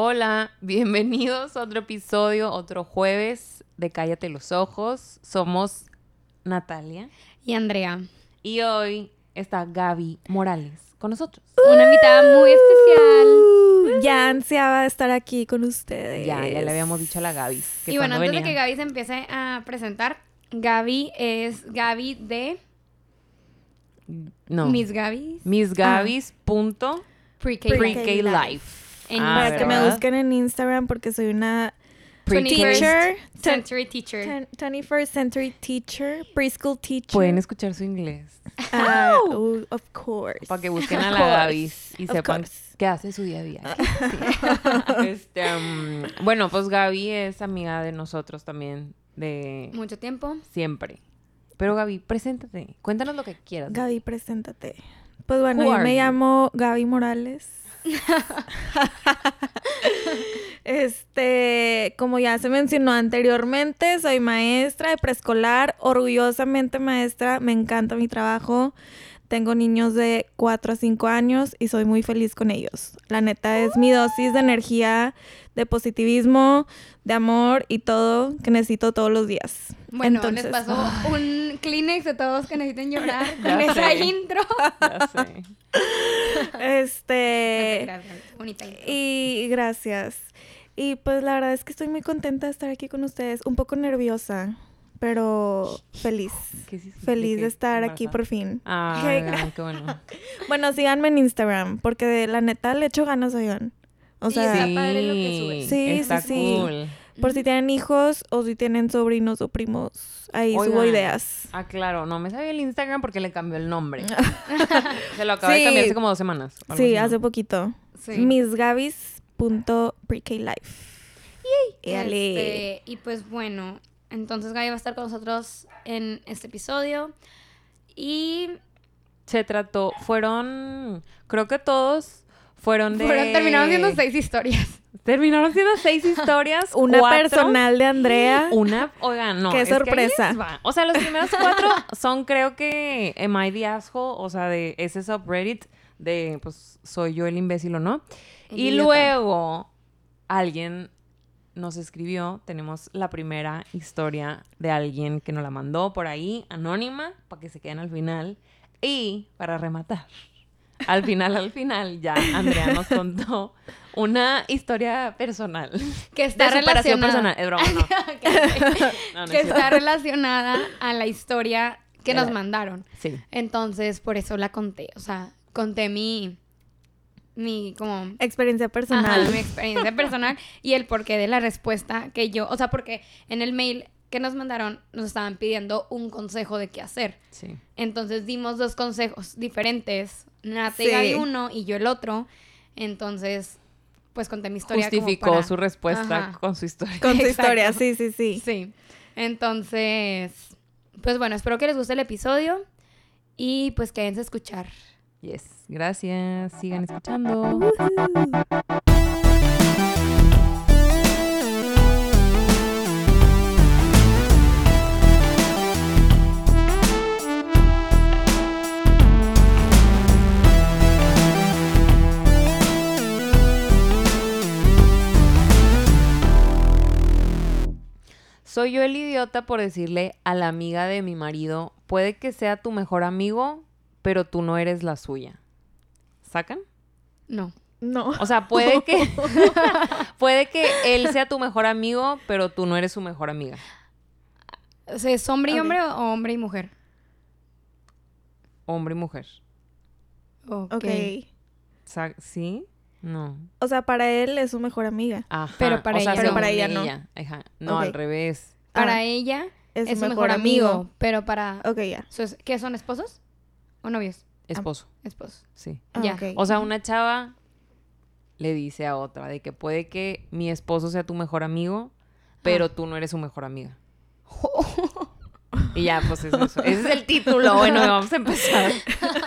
Hola, bienvenidos a otro episodio, otro jueves de Cállate los Ojos. Somos Natalia Y Andrea, y hoy está Gaby Morales con nosotros. una invitada muy especial. Ya ansiaba estar aquí con ustedes. Ya, ya le habíamos dicho a la Gaby. Que Y bueno, antes de que Gaby se empiece a presentar, Gaby es Gaby de No, Miss Gaby Miss Gabys punto Pre-K Pre-K Pre-K Life. Life. En Ah, Para que me busquen en Instagram porque soy una teacher. Century Teacher. ten- 21st century teacher, preschool teacher. Pueden escuchar su inglés Ah, oh, of course. para que busquen a la Gaby y of sepan course. qué hace su día a día. Sí. Este, um, bueno, pues Gaby es amiga de nosotros también, de Mucho tiempo. siempre. Pero Gaby, preséntate. Cuéntanos lo que quieras. Gaby, preséntate. Pues bueno, yo me you? llamo Gaby Morales. este, como ya se mencionó anteriormente, soy maestra de preescolar, orgullosamente maestra, me encanta mi trabajo. Tengo niños de 4 a 5 años y soy muy feliz con ellos. La neta es mi dosis de energía, de positivismo, de amor y todo que necesito todos los días. Bueno, Entonces, les pasó un Kleenex de todos que necesiten llorar Ya con esa sé. intro. Ya sé. Este, Gracias, bonita intro. Y gracias. Y pues la verdad es que estoy muy contenta de estar aquí con ustedes. Un poco nerviosa, pero feliz. ¿Qué sí- Feliz qué? de estar aquí por fin. Ah, bueno. Bueno, síganme en Instagram, porque de la neta le echo ganas, oigan. O Y sea, está padre lo que subes. Sí, sí, está sí. cool. por si tienen hijos o si tienen sobrinos o primos, ahí subo ideas. Ah, claro, no me sabía el Instagram porque le cambió el nombre. Se lo acaba de Sí. cambiar hace como dos semanas. Sí, así, ¿no? hace poquito. Sí. Missgavis.preklife. Éale. Este, y pues bueno, entonces Gaby va a estar con nosotros en este episodio. Y Se trató, fueron, creo que todos fueron de... fueron, terminaron siendo seis historias. Terminaron siendo seis historias. Una cuatro- personal de Andrea. Una, oigan, no. Qué que sorpresa. O sea, los primeros cuatro son, creo que, Am I the Asshole? O sea, de ese subreddit de, pues, soy yo el imbécil o no. Y luego, alguien nos escribió, tenemos la primera historia de alguien que nos la mandó por ahí, anónima, para que se queden al final. Y, para rematar, al final, al final, ya Andrea nos contó una historia personal. Que está de relacionada. personal. Es broma, no. No, no es que está relacionada a la historia que nos Era- mandaron. Sí. Entonces, por eso la conté. O sea, conté mi. Mi, como. Experiencia personal. Ajá, mi experiencia personal y el porqué de la respuesta que yo. O sea, porque en el mail que nos mandaron nos estaban pidiendo un consejo de qué hacer. Sí. Entonces dimos dos consejos diferentes. Nate y Sí. Gaby uno y yo el otro. Entonces, pues conté mi historia. como Justificó para- su respuesta Ajá. con su historia. Con su Exacto. historia, sí, sí, sí. Sí. Entonces, pues bueno, espero que les guste el episodio y pues quédense a escuchar. Yes. Gracias. Sigan escuchando. Soy yo el idiota por decirle a la amiga de mi marido, puede que sea tu mejor amigo, pero tú no eres la suya. ¿Sacan? No. No. O sea, puede que puede que él sea tu mejor amigo, pero tú no eres su mejor amiga. O sea, ¿Es hombre y hombre o hombre y mujer? Hombre y mujer. Ok. Ok. Sa- ¿Sí? No. O sea, para él es su mejor amiga. Ajá. Pero para o sea, ella Pero para ella no. Ajá. No, al revés. Para Ah, ella es, es, su mejor, amigo, pero para... Ok, ya. ¿Qué son esposos? ¿O novios? Esposo. Esposos. Sí. Ah, Ya. ok. O sea, una chava le dice a otra de que puede que mi esposo sea tu mejor amigo, pero Ah. tú no eres su mejor amiga. Y ya, pues es eso. Ese es el título. Bueno, vamos a empezar.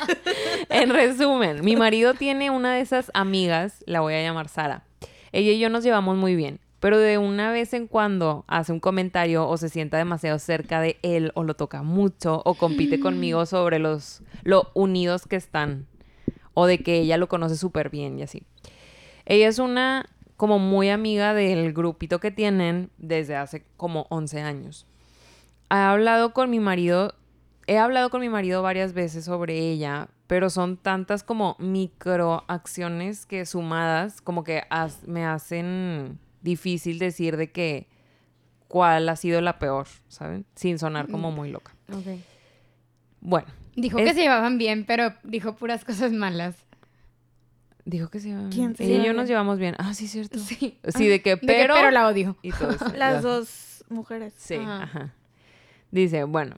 en resumen, mi marido tiene una de esas amigas, la voy a llamar Sara. Ella y yo nos llevamos muy bien, pero de una vez en cuando hace un comentario o se sienta demasiado cerca de él o lo toca mucho o compite conmigo sobre los lo unidos que están o de que ella lo conoce súper bien y así. Ella es una como muy amiga del grupito que tienen desde hace como 11 años. He hablado con mi marido, he hablado con mi marido varias veces sobre ella, pero son tantas como microacciones que sumadas como que me hacen difícil decir de que cuál ha sido la peor, ¿saben? Sin sonar como muy loca. Ok. Bueno, Dijo Es- que se llevaban bien, pero dijo puras cosas malas. dijo que se llevaban ¿Quién bien. se Ella y yo nos llevamos bien. Ah, sí, cierto. Sí. Sí, de que De que, pero... pero la odio. Y todo eso. Las ya. dos mujeres. Sí, Ajá. ajá. Dice, bueno,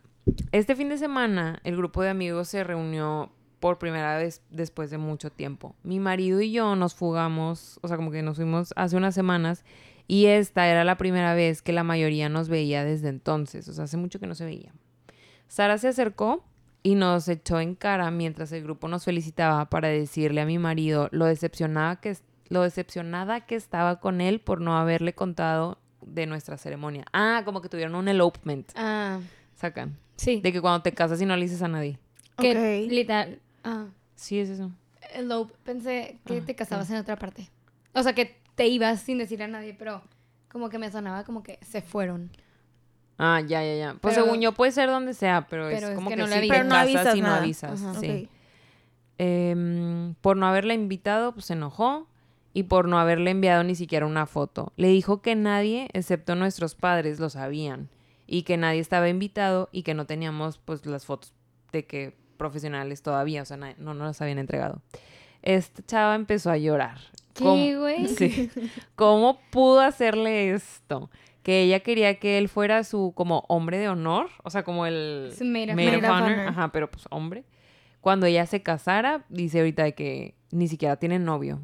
este fin de semana el grupo de amigos se reunió por primera vez después de mucho tiempo. Mi marido y yo nos fugamos, o sea, como que nos fuimos hace unas semanas y esta era la primera vez que la mayoría nos veía desde entonces, o sea, hace mucho que no se veía. Sara se acercó y nos echó en cara mientras el grupo nos felicitaba para decirle a mi marido lo decepcionada que, lo decepcionada que estaba con él por no haberle contado de nuestra ceremonia. Ah, como que tuvieron un elopement, Ah, sacan. sí. De que cuando te casas y no le dices a nadie. que Ok. literal. Ah, Sí, es eso. elope. Pensé que Ah, te casabas en otra parte. O sea, que te ibas sin decir a nadie, pero como que me sonaba como que se fueron. Ah, ya, ya, ya. Pues Pero- según yo puede ser donde sea, pero, Pero es es como que que, no le sí te no casas avisas y no avisas. Ajá. Sí. Ok. Em, por no haberla invitado, pues se enojó. Y por no haberle enviado ni siquiera una foto. Le dijo que nadie, excepto nuestros padres, lo sabían. Y que nadie estaba invitado y que no teníamos pues las fotos de que profesionales todavía. O sea, na- no nos las habían entregado. Esta chava empezó a llorar. ¿Cómo- ¿Qué, güey? Sí. ¿Cómo pudo hacerle esto? Que ella quería que él fuera su como hombre de honor, o sea, como el Su maid of maid of honor. ajá, pero pues hombre. Cuando ella se casara, dice ahorita de que ni siquiera tiene novio.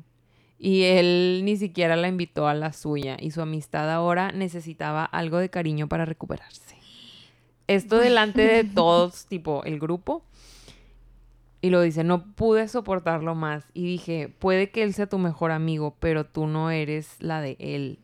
Y él ni siquiera la invitó a la suya y su amistad ahora necesitaba algo de cariño para recuperarse. Esto delante de todos, tipo el grupo. Y lo dice, no pude soportarlo más. Y dije, puede que él sea tu mejor amigo, pero tú no eres la de él.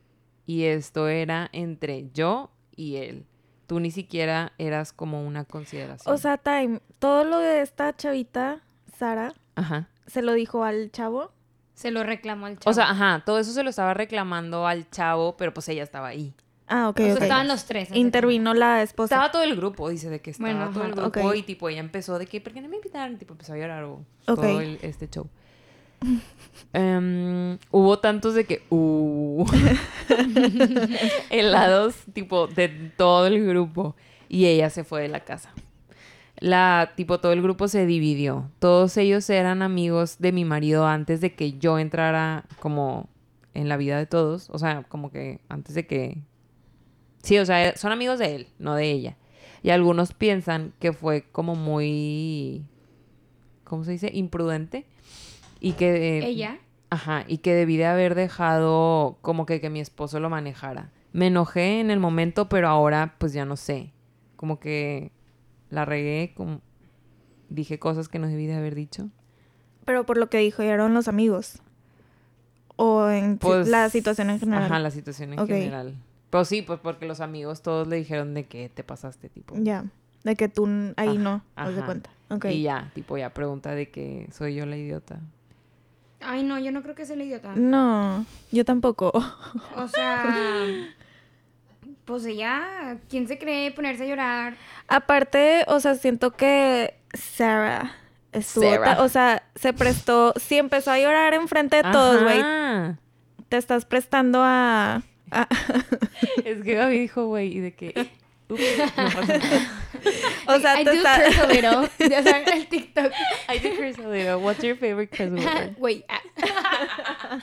Y esto era entre yo y él. Tú ni siquiera eras como una consideración. O sea, Time, todo lo de esta chavita, Sara, ajá. se lo dijo al chavo. Se lo reclamó al chavo. O sea, ajá, todo eso se lo estaba reclamando al chavo, pero pues ella estaba ahí. Ah, ok, O sea, ok. estaban los tres. Intervino la esposa. Estaba todo el grupo, dice de que estaba Bueno, todo el grupo y tipo ella empezó de que, ¿por qué no me invitaron? Tipo empezó a llorar o todo el- este show. Em, hubo tantos de que, uh, helados tipo de todo el grupo y ella se fue de la casa. La, tipo, todo el grupo se dividió. Todos ellos eran amigos de mi marido antes de que yo entrara como en la vida de todos. O sea, como que antes de que... Sí, o sea, son amigos de él, no de ella. Y algunos piensan que fue como muy... ¿Cómo se dice? Imprudente. Y que... Ella. Ajá, y que debí de haber dejado como que, que mi esposo lo manejara. Me enojé en el momento, pero ahora pues ya no sé. Como que la regué, como dije cosas que no debí de haber dicho. Pero por lo que dijo, eran los amigos. O en Pues, la situación en general. Ajá, la situación en general. Pues sí, pues porque los amigos todos le dijeron de que te pasaste, tipo. Ya. De que tú ahí Ajá, no, de ajá. cuenta. Y ya, tipo, ya pregunta de que soy yo la idiota. Ay, no, yo no creo que sea el idiota. No, yo tampoco. O sea. Pues ella, ¿quién se cree ponerse a llorar? Aparte, o sea, siento que Sarah estuvo, Sarah. o sea, se prestó, sí empezó a llorar enfrente de todos, güey. Te estás prestando a, a- Es que Gaby dijo, güey, y de que... Ups, no pasa nada. o sea, I do está- curse a little. Ya saben, el TikTok. I do curse a little. What's your favorite curse word? Güey. ah.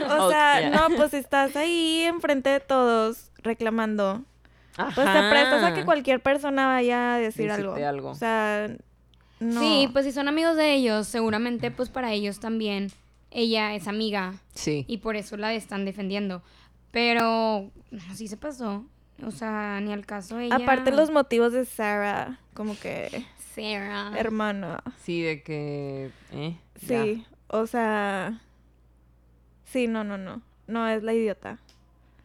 o Oh, sea, yeah. no, pues estás ahí enfrente de todos reclamando. Pues te prestas a que cualquier persona vaya a decir algo. Algo. O sea, no. Sí, pues si son amigos de ellos, seguramente pues para ellos también ella es amiga Sí. y por eso la están defendiendo. Pero sí se pasó. O sea, ni al caso ella. Aparte los motivos de Sarah, como que, Sarah. hermana. Sí, de que... Eh, Sí, o sea, sí, no, no, no. No es la idiota.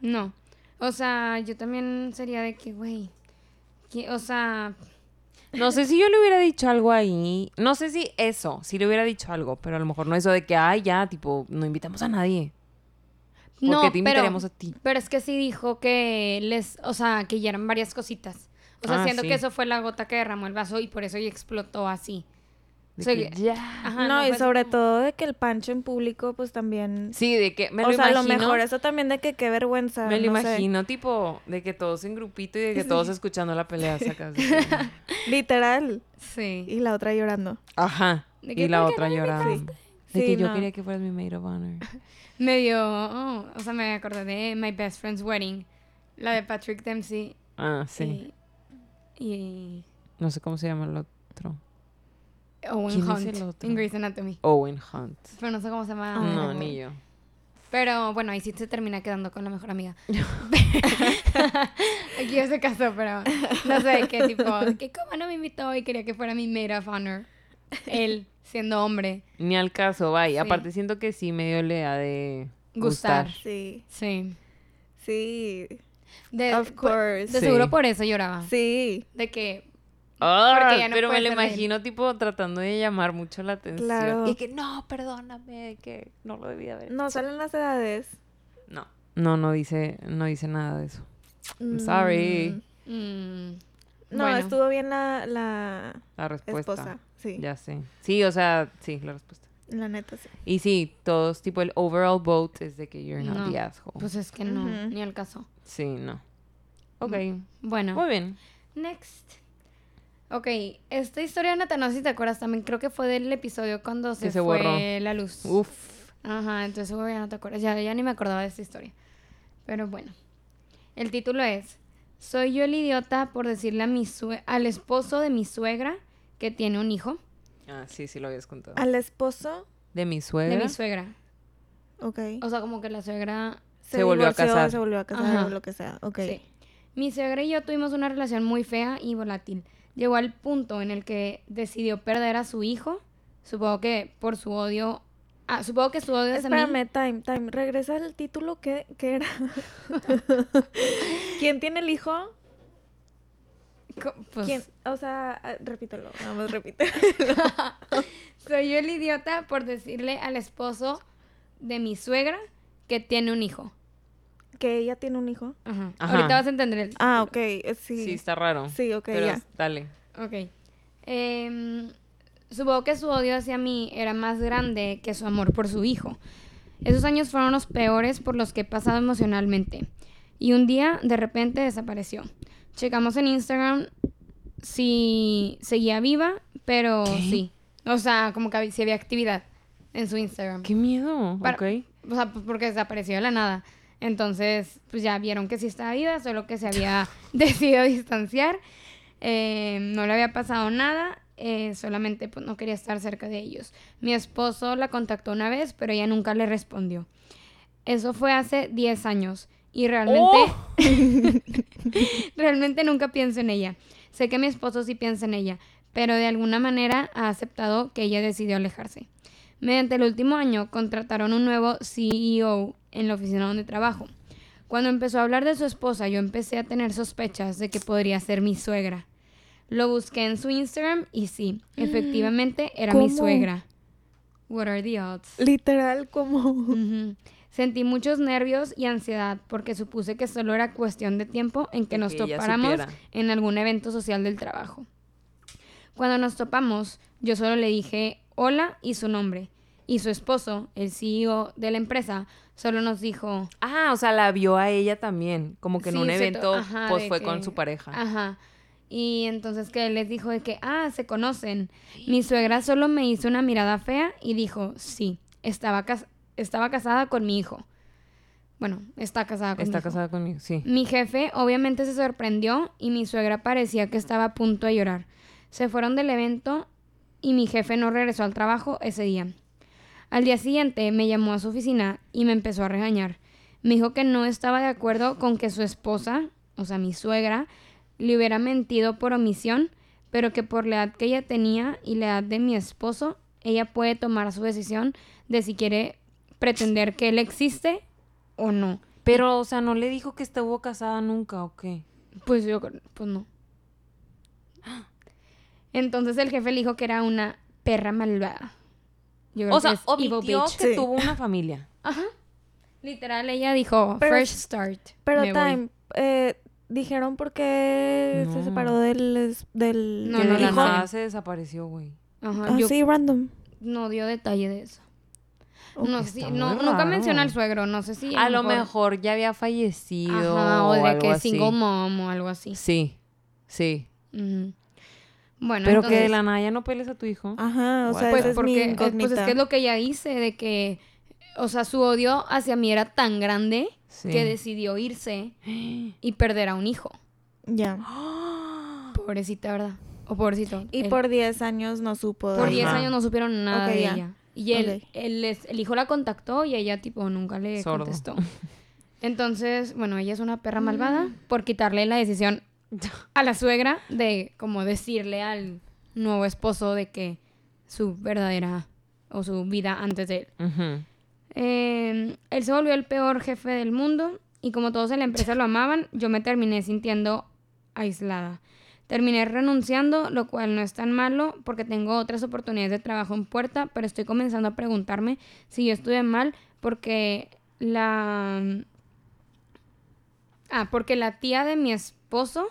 No. O sea, yo también sería de que, güey. que- O sea, No sé si yo le hubiera dicho algo ahí. No sé si eso, si le hubiera dicho algo, pero a lo mejor no eso de que, ay, ya, tipo, no invitamos a nadie. ¿Por No, qué te pero, invitaríamos a ti? pero es que sí dijo que les, o sea, que ya eran varias cositas. O sea, Ah, siento sí. que eso fue la gota que derramó el vaso y por eso ya explotó así. De O sea, que que- ya. Ajá, no, y sobre todo de que el pancho en público, pues también. Sí, de que me o lo sea, a lo mejor eso también de que qué vergüenza. me lo no sé. imagino, tipo, de que todos en grupito y de que todos escuchando la pelea sacas. Literal. Sí. Y la otra llorando. Ajá. Y la ¿por qué otra llorando. invitaste? De Sí, que yo no. quería que fueras mi maid of honor. Me dio, oh, o sea, me acordé de My Best Friend's Wedding, la de Patrick Dempsey. Ah, sí. Y, y No sé cómo se llama el otro. Owen ¿Quién es Hunt el otro? en Grey's Anatomy. Owen Hunt. Pero no sé cómo se llama. no, ni yo. Pero bueno, ahí sí se termina quedando con la mejor amiga. Aquí se casó, pero no sé qué tipo, que como no me invitó y quería que fuera mi maid of honor. Él, siendo hombre, Ni al caso, vaya. Sí. Aparte siento que sí medio le ha de Gustar. gustar. Sí. sí. Sí. De, Of course. de Sí. seguro por eso lloraba. Sí. De que Ah, Porque ya no pero me lo él. imagino tipo tratando de llamar mucho la atención. Claro. Y que no, perdóname, que no lo debía haber. No salen las edades. No. No, no dice, no dice nada de eso. I'm Mm, sorry. mm, No, bueno. estuvo bien la, la La respuesta. esposa. Sí. Ya sé. Sí, o sea, sí, la respuesta. La neta, sí. Y sí, todos, tipo, el overall vote es de que you're not No. the asshole. Pues es que no, ni al caso. sí, no. Ok. Bueno, Muy bien. next. Ok, esta historia, Nata, no sé si te acuerdas también, creo que fue del episodio cuando se, se fue borró. la luz. Uf. Ajá, entonces ya no te acuerdas, ya, ya ni me acordaba de esta historia. Pero bueno, el título es, soy yo el idiota por decirle a mi sue- al esposo de mi suegra que tiene un hijo. Ah, sí, sí lo habías contado. Al esposo, De mi suegra. De mi suegra. ok. O sea, como que la suegra... Se volvió a casar. Se volvió a casar Ajá. o lo que sea. Ok. Sí. Mi suegra y yo tuvimos una relación muy fea y volátil. Llegó al punto en el que decidió perder a su hijo. Supongo que por su odio... Ah, supongo que su odio mí... Espérame, time, time. Regresa al título. ¿Qué, qué era? ¿Quién tiene el hijo? Pues, ¿Quién? O sea, ah, repítelo. Vamos, repite. Soy yo el idiota por decirle al esposo de mi suegra que tiene un hijo. que ella tiene un hijo. Ajá. Ajá. Ahorita vas a entender el... Ah, ok. eh, Sí. Sí, está raro. Sí, ok, Pero ya. dale. Ok. Em, supongo que su odio hacia mí era más grande que su amor por su hijo. Esos años fueron los peores por los que he pasado emocionalmente. Y un día, de repente, desapareció. Checamos en Instagram si seguía viva, pero sí. O sea, como que si había actividad en su Instagram. Qué miedo. Para- Ok. O sea, pues porque desapareció de la nada. Entonces, pues ya vieron que sí estaba viva, solo que se había decidido distanciar. Eh, no le había pasado nada, eh, solamente pues, no quería estar cerca de ellos. Mi esposo la contactó una vez, pero ella nunca le respondió. Eso fue hace 10 años y realmente, ¡Oh! realmente nunca pienso en ella. Sé que mi esposo sí piensa en ella, pero de alguna manera ha aceptado que ella decidió alejarse. Mediante el último año contrataron un nuevo CEO en la oficina donde trabajo. Cuando empezó a hablar de su esposa, yo empecé a tener sospechas de que podría ser mi suegra. Lo busqué en su Instagram y sí, efectivamente era mi suegra. What are the odds? Literal, como. Sentí muchos nervios y ansiedad porque supuse que solo era cuestión de tiempo en que nos que topáramos en algún evento social del trabajo. Cuando nos topamos, yo solo le dije hola y su nombre. Y su esposo, el CEO de la empresa, solo nos dijo... Ah, o sea, la vio a ella también. Como que en Sí, un evento, ajá, pues fue con su pareja. Ajá. Y entonces que él les dijo de que, ah, se conocen. Mi suegra solo me hizo una mirada fea y dijo, sí, estaba, cas- estaba casada con mi hijo. Bueno, está casada con mi Está hijo. casada conmigo, sí. Mi jefe obviamente se sorprendió y mi suegra parecía que estaba a punto de llorar. Se fueron del evento y mi jefe no regresó al trabajo ese día. Al día siguiente me llamó a su oficina y me empezó a regañar. Me dijo que no estaba de acuerdo con que su esposa, o sea, mi suegra, le hubiera mentido por omisión, pero que por la edad que ella tenía y la edad de mi esposo, ella puede tomar su decisión de si quiere pretender que él existe o no. Pero, o sea, ¿no le dijo que estuvo casada nunca o qué? Pues yo, creo- pues no. Entonces el jefe le dijo que era una perra malvada. Yo creo O sea, que es omitió bitch. que Sí. tuvo una familia. Ajá. Literal, ella dijo, Pero- fresh start. Pero me voy". Time, eh, dijeron por qué No. se separó del... es- del No, no, la no nada se desapareció, güey. Ajá, Ah, yo sí, random. no dio detalle de eso. No, Está sé, muy no nunca menciona al suegro, no sé si A lo mejor ya había fallecido. Ajá, o de algo que así. single mom o algo así. Sí, sí. Bueno, Pero que de entonces, la nada ya no peles a tu hijo. Ajá, o sea, pues esa es mi porque eh, pues es que es lo que ella dice de que o sea, su odio hacia mí era tan grande Sí. que decidió irse y perder a un hijo. Ya. Pobrecita, ¿verdad? O pobrecito. Y él. por 10 años no supo. Por ella. 10 Ajá. años no supieron nada de ya. ella. Y él, él es- el hijo la contactó y ella, tipo, nunca le Sordo. contestó. Entonces, bueno, ella es una perra Mm. malvada por quitarle la decisión a la suegra de, como, decirle al nuevo esposo de que su verdadera o su vida antes de él. Eh, él se volvió el peor jefe del mundo y como todos en la empresa lo amaban, yo me terminé sintiendo aislada. Terminé renunciando, lo cual no es tan malo porque tengo otras oportunidades de trabajo en puerta, pero estoy comenzando a preguntarme si yo estuve mal porque la... Ah, porque la tía de mi esposo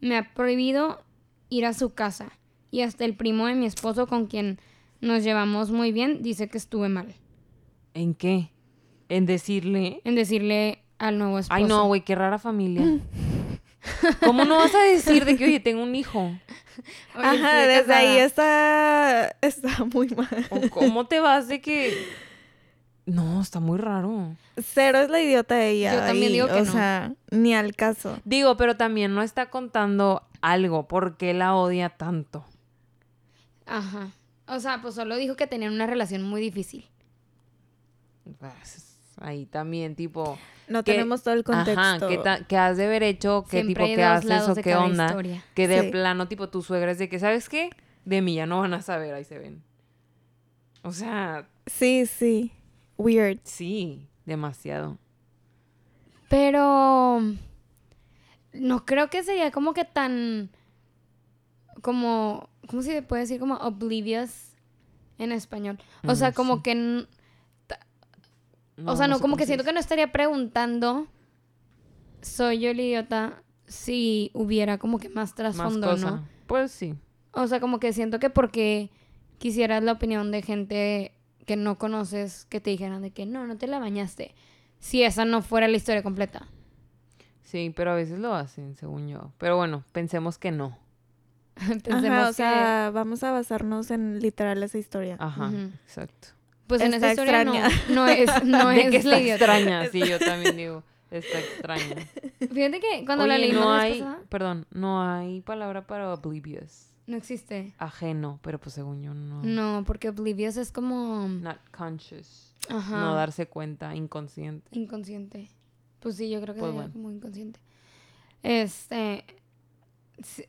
me ha prohibido ir a su casa y hasta el primo de mi esposo con quien nos llevamos muy bien dice que estuve mal ¿En qué? En decirle. en decirle al nuevo esposo. Ay, no, güey, qué rara familia. ¿Cómo no vas a decir de que, oye, tengo un hijo? Oye, Ajá, desde ahí está, está muy mal. ¿O cómo te vas de que.? No, está muy raro. Cero es la idiota de ella. Yo también ahí, digo que O no. sea, ni al caso. Digo, pero también no está contando algo. ¿Por qué la odia tanto? Ajá. O sea, pues solo dijo que tenían una relación muy difícil. Pues, ahí también, tipo. No que- tenemos todo el contexto. Ajá, ¿qué, ta- qué has de haber hecho? ¿Qué Siempre tipo, qué haces o qué onda? historia. Que de Sí. plano, tipo, tu suegra es de que, ¿sabes qué? De mí ya no van a saber, ahí se ven. O sea, Sí, sí. Weird. sí, demasiado. Pero no creo que sería como que tan como ¿cómo se puede decir? como oblivious en español. O sea, como sí. que o sea, no, sé como que siento que no estaría preguntando soy yo el idiota si hubiera como que más trasfondo. ¿no? Pues sí. O sea, como que siento que porque quisieras la opinión de gente que no conoces, que te dijeran de que no, no te la bañaste. Si esa no fuera la historia completa. Sí, pero a veces lo hacen, según yo. Pero bueno, pensemos que no. Pensemos Ajá, o que, sea, vamos a basarnos en literal esa historia. Ujú. exacto. Pues en esa historia no, extraña. no es, no es que está la extraña, sí, yo también digo, está extraña. Fíjate que cuando la leímos no hay, pasada, perdón, no hay palabra para oblivious. no existe. Ajeno, pero pues según yo no. No, porque oblivious es como Not conscious. ajá, No darse cuenta, inconsciente. inconsciente. Pues sí, yo creo que Pues bueno. como inconsciente. Este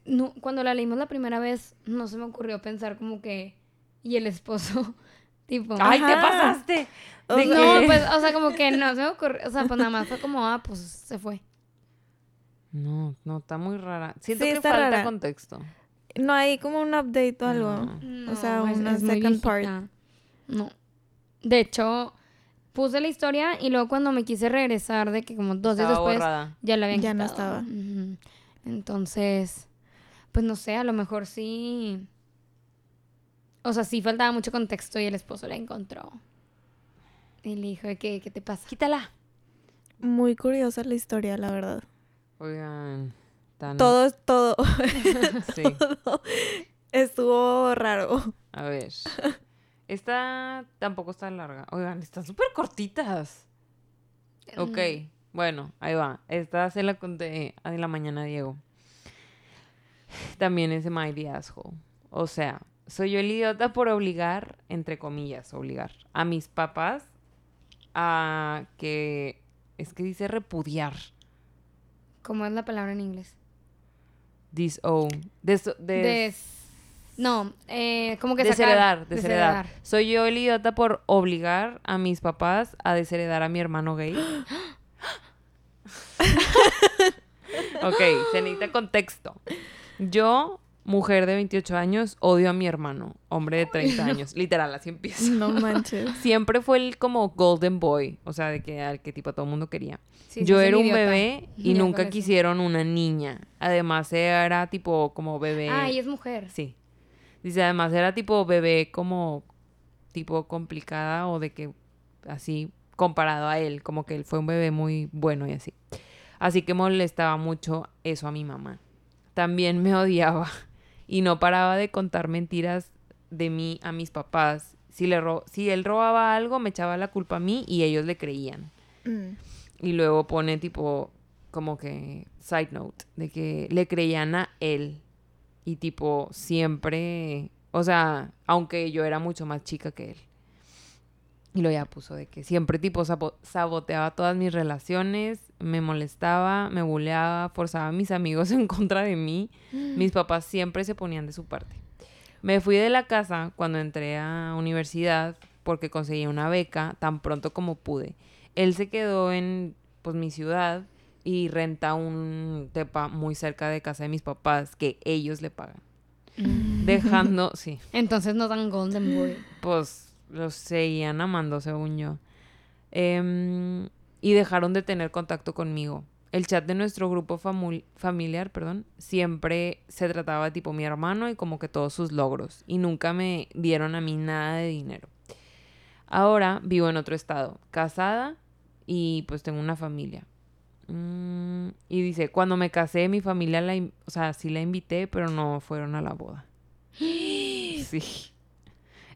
no, cuando la leímos la primera vez, no se me ocurrió pensar como que y el esposo tipo ¡Ay, te Ajá. pasaste! ¿De sea, No, qué? pues, o sea, como que no se me ocurrió. O sea, pues nada más fue como, ah, pues se fue. No, no, está muy rara. Siento Sí, que está falta rara. contexto. No hay como un update o algo. No. O sea, No, es- una es second part. No. De hecho, puse la historia y luego cuando me quise regresar de que como dos días Estaba después borrada. ya la habían Ya no quitado. estaba. Ujú. Entonces, pues no sé, a lo mejor sí. O sea, sí faltaba mucho contexto y el esposo la encontró. Y le dijo, ¿qué, qué te pasa? Quítala. Muy curiosa la historia, la verdad. Oigan, tan... Todo, todo, Sí, todo estuvo raro. a ver. Esta tampoco está larga. Oigan, están súper cortitas. Ok, bueno, ahí va. Esta se la conté en la mañana Diego. También es de Mighty Asshole. O sea, soy yo el idiota por obligar, entre comillas, obligar a mis papás a que. Es que dice repudiar. ¿Cómo es la palabra en inglés? Disown. Des, des- Des... No, eh, como que desheredar, sacar... desheredar. Soy yo el idiota por obligar a mis papás a desheredar a mi hermano gay. ok, se necesita contexto. Yo mujer de 28 años, odio a mi hermano, hombre de 30 años. Literal, así empieza. No manches. Siempre fue el como golden boy, o sea, de que al que tipo todo el mundo quería. Sí, Yo era un idiota. bebé y nunca quisieron una niña. Además era tipo como bebé. Ah, y es mujer. Sí. Dice, además era tipo bebé como tipo complicada o de que así comparado a él, como que él fue un bebé muy bueno y así. Así que molestaba mucho eso a mi mamá. También me odiaba y no paraba de contar mentiras de mí a mis papás. Si, le ro- si él robaba algo, me echaba la culpa a mí y ellos le creían. Mm. Y luego pone tipo, como que, side note, de que le creían a él. Y tipo, siempre, o sea, aunque yo era mucho más chica que él. Y lo ya puso de que siempre tipo sabo- saboteaba todas mis relaciones, me molestaba, me buleaba, forzaba a mis amigos en contra de mí. Mis papás siempre se ponían de su parte. Me fui de la casa cuando entré a universidad porque conseguí una beca tan pronto como pude. Él se quedó en pues mi ciudad y renta un tepa muy cerca de casa de mis papás que ellos le pagan. Dejando, sí, Entonces no dan Golden Boy. pues los seguían amando según yo. Em, y dejaron de tener contacto conmigo. El chat de nuestro grupo familiar, perdón, siempre se trataba tipo mi hermano y como que todos sus logros. Y nunca me dieron a mí nada de dinero. Ahora vivo en otro estado, casada y pues tengo una familia. Mm, y dice, cuando me casé mi familia, la, o sea, sí la invité, pero no fueron a la boda. Sí.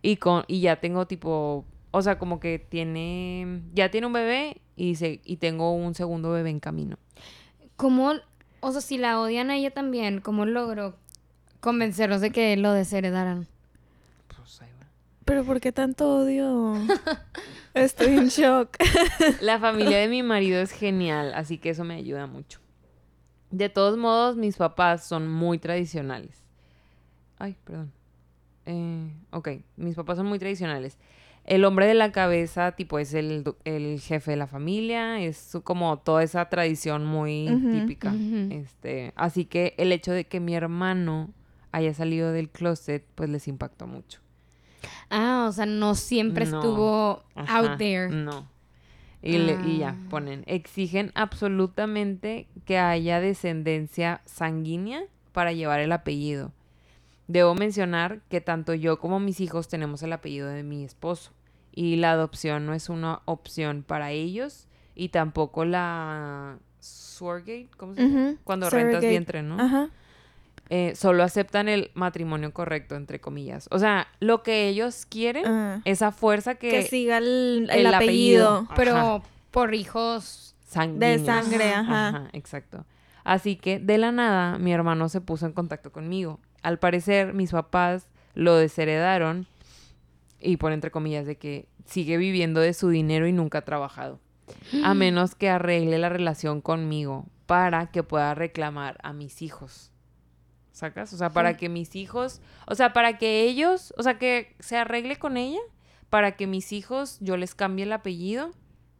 Y, con, y ya tengo tipo, o sea, como que tiene, ya tiene un bebé y, se, y tengo un segundo bebé en camino. ¿Cómo, o sea, si la odian a ella también, cómo logró convencerlos de que lo desheredaran? Pues ahí va. Pero ¿por qué tanto odio? Estoy en shock. La familia de mi marido es genial, así que eso me ayuda mucho. De todos modos, mis papás son muy tradicionales. Ay, perdón. Eh, ok, mis papás son muy tradicionales. El hombre de la cabeza, tipo, es el, el jefe de la familia, es su- como toda esa tradición muy típica. Este, así que el hecho de que mi hermano haya salido del closet, pues les impactó mucho. Ah, o sea, no siempre No. estuvo Ajá, out there. No. Y, le- y ya, Ah. ponen, exigen absolutamente que haya descendencia sanguínea para llevar el apellido. Debo mencionar que tanto yo como mis hijos tenemos el apellido de mi esposo y la adopción no es una opción para ellos y tampoco la surrogate, ¿cómo se llama? Cuando rentas vientre, ¿no? Ajá. Eh, solo aceptan el matrimonio correcto, entre comillas. O sea, lo que ellos quieren, esa fuerza que... Que siga el, el el apellido. apellido. Pero por hijos. sanguíneos. De sangre, ajá. Ajá, exacto. Así que de la nada mi hermano se puso en contacto conmigo. Al parecer mis papás lo desheredaron y por entre comillas de que sigue viviendo de su dinero y nunca ha trabajado. A menos que arregle la relación conmigo para que pueda reclamar a mis hijos. ¿Sacas? O sea, para que mis hijos, o sea, para que ellos, o sea, que se arregle con ella, para que mis hijos yo les cambie el apellido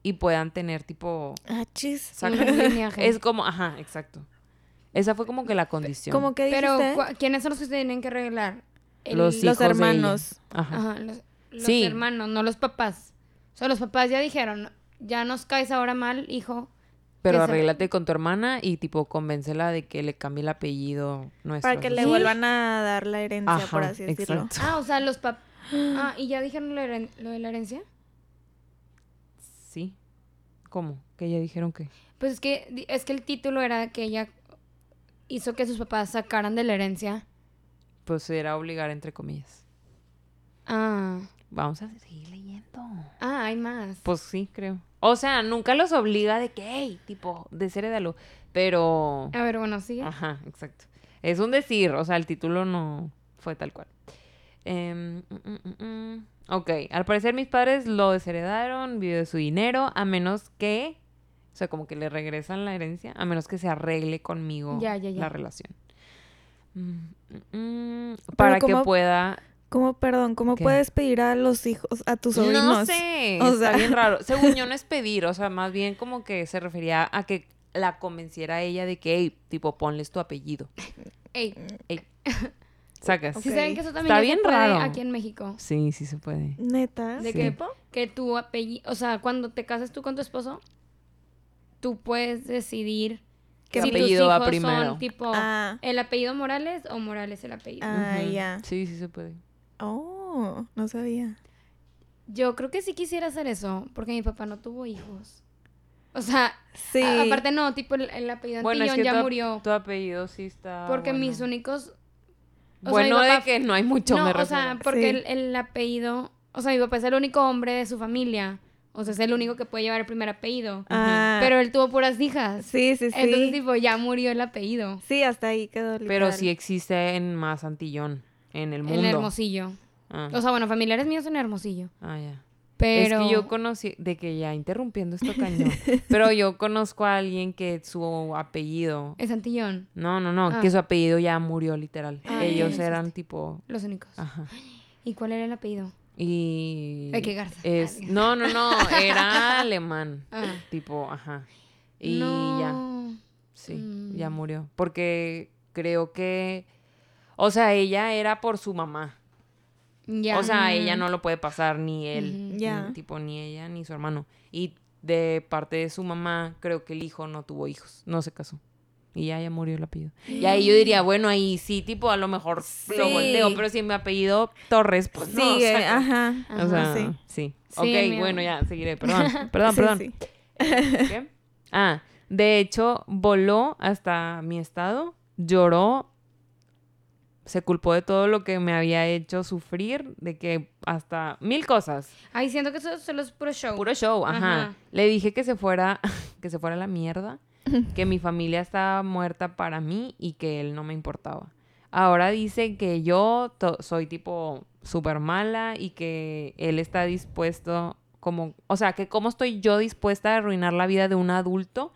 y puedan tener tipo Ah, chis. Es como, ajá, exacto. Esa fue como que la condición. Como que Pero, dijiste? ¿cu- ¿quiénes son los que se tienen que arreglar? El- los, los hijos de ella. hermanos. Ajá. Ajá, los, los Sí. hermanos, no los papás. O sea, los papás ya dijeron, ya nos caes ahora mal, hijo. Pero se- arréglate con tu hermana y tipo convéncela de que le cambie el apellido nuestro. Para que le vuelvan a dar la herencia, Ajá, por así decirlo. exacto. Ah, o sea, los papás... Ah, ¿y ya dijeron lo, heren- lo de la herencia? Sí. ¿Cómo? Que ya dijeron que. Pues es que, es que el título era que ella hizo que sus papás sacaran de la herencia. Pues era obligar entre comillas. Ah, Vamos a seguir leyendo. ah, hay más. Pues sí, creo. O sea, nunca los obliga de que, hey, tipo, desherédalo. Pero. A ver, bueno, sigue. Ajá, exacto. Es un decir, o sea, el título no fue tal cual. Em, mm, mm, mm. Ok, al parecer mis padres lo desheredaron, vive de su dinero, a menos que, sea, como que le regresan la herencia, a menos que se arregle conmigo Ya, ya, ya. la relación. Mm, mm, mm, para que ¿cómo- pueda... ¿Cómo, perdón, cómo ¿Qué? puedes pedir a los hijos, a tus sobrinos? No sé, O está sea- bien raro. Según yo no es pedir, o sea, más bien como que se refería a que la convenciera a ella de que, hey, tipo, ponles tu apellido. Ey, Sacas. Ok. ¿sí saben que eso también Está ya bien se puede raro. aquí en México? Sí, sí se puede. Neta. De Sí. que, que tu apellido, o sea, cuando te casas tú con tu esposo, tú puedes decidir ¿Qué si tus apellido va hijos primero? son tipo Ah, el apellido Morales o Morales el apellido. ah, ya. Sí, sí se puede. Oh, no sabía. Yo creo que sí quisiera hacer eso, porque mi papá no tuvo hijos. O sea, Sí. a- aparte no, tipo el, el apellido Bueno, es Antillón que ya tu, murió. tu apellido sí está. porque bueno. mis únicos... o Bueno, papá- de que no hay mucho, no, me o sea, porque Sí. el, el apellido... O sea, mi papá es el único hombre de su familia. O sea, es el único que puede llevar el primer apellido. Ah, Pero él tuvo puras hijas. sí, sí, sí. Entonces, tipo, ya murió el apellido. Sí, hasta ahí quedó Pero sí existe en más Antillón, en el mundo. En Hermosillo. Ah, O sea, bueno, familiares míos en Hermosillo. ah, ya. Pero... Es que yo conocí, de que ya interrumpiendo esto cañón, pero yo conozco a alguien que su apellido, Es Antillón. no, no, no, Ah. que su apellido ya murió literal. Ellos eran tipo, Los únicos. ajá. ¿Y cuál era el apellido? Y... Ay, qué garza. Es, no, no, no, era alemán, Ah. tipo, ajá. Y no. ya, sí, Mm. ya murió. Porque creo que, o sea, ella era por su mamá. Ya. O sea, ella no lo puede pasar ni él, ni- Ya. tipo ni ella ni su hermano. Y de parte de su mamá, creo que el hijo no tuvo hijos, no se casó. Y ya, ya murió el apellido. Y ahí yo diría, bueno, ahí sí, tipo, a lo mejor lo volteo, pero si mi apellido Torres, pues no. Sigue, o sea, ajá. o sea, sí. sí. Sí, Ok, bueno, ya, seguiré. Perdón, perdón, perdón. Ah, de hecho, voló hasta mi estado, lloró, se culpó de todo lo que me había hecho sufrir, de que hasta mil cosas. Ay, siento que eso solo es puro show. Puro show, ajá. Ajá. Le dije que se fuera, que se fuera a la mierda, que mi familia estaba muerta para mí y que él no me importaba. Ahora dice que yo soy tipo súper mala y que él está dispuesto como, o sea, que cómo estoy yo dispuesta a arruinar la vida de un adulto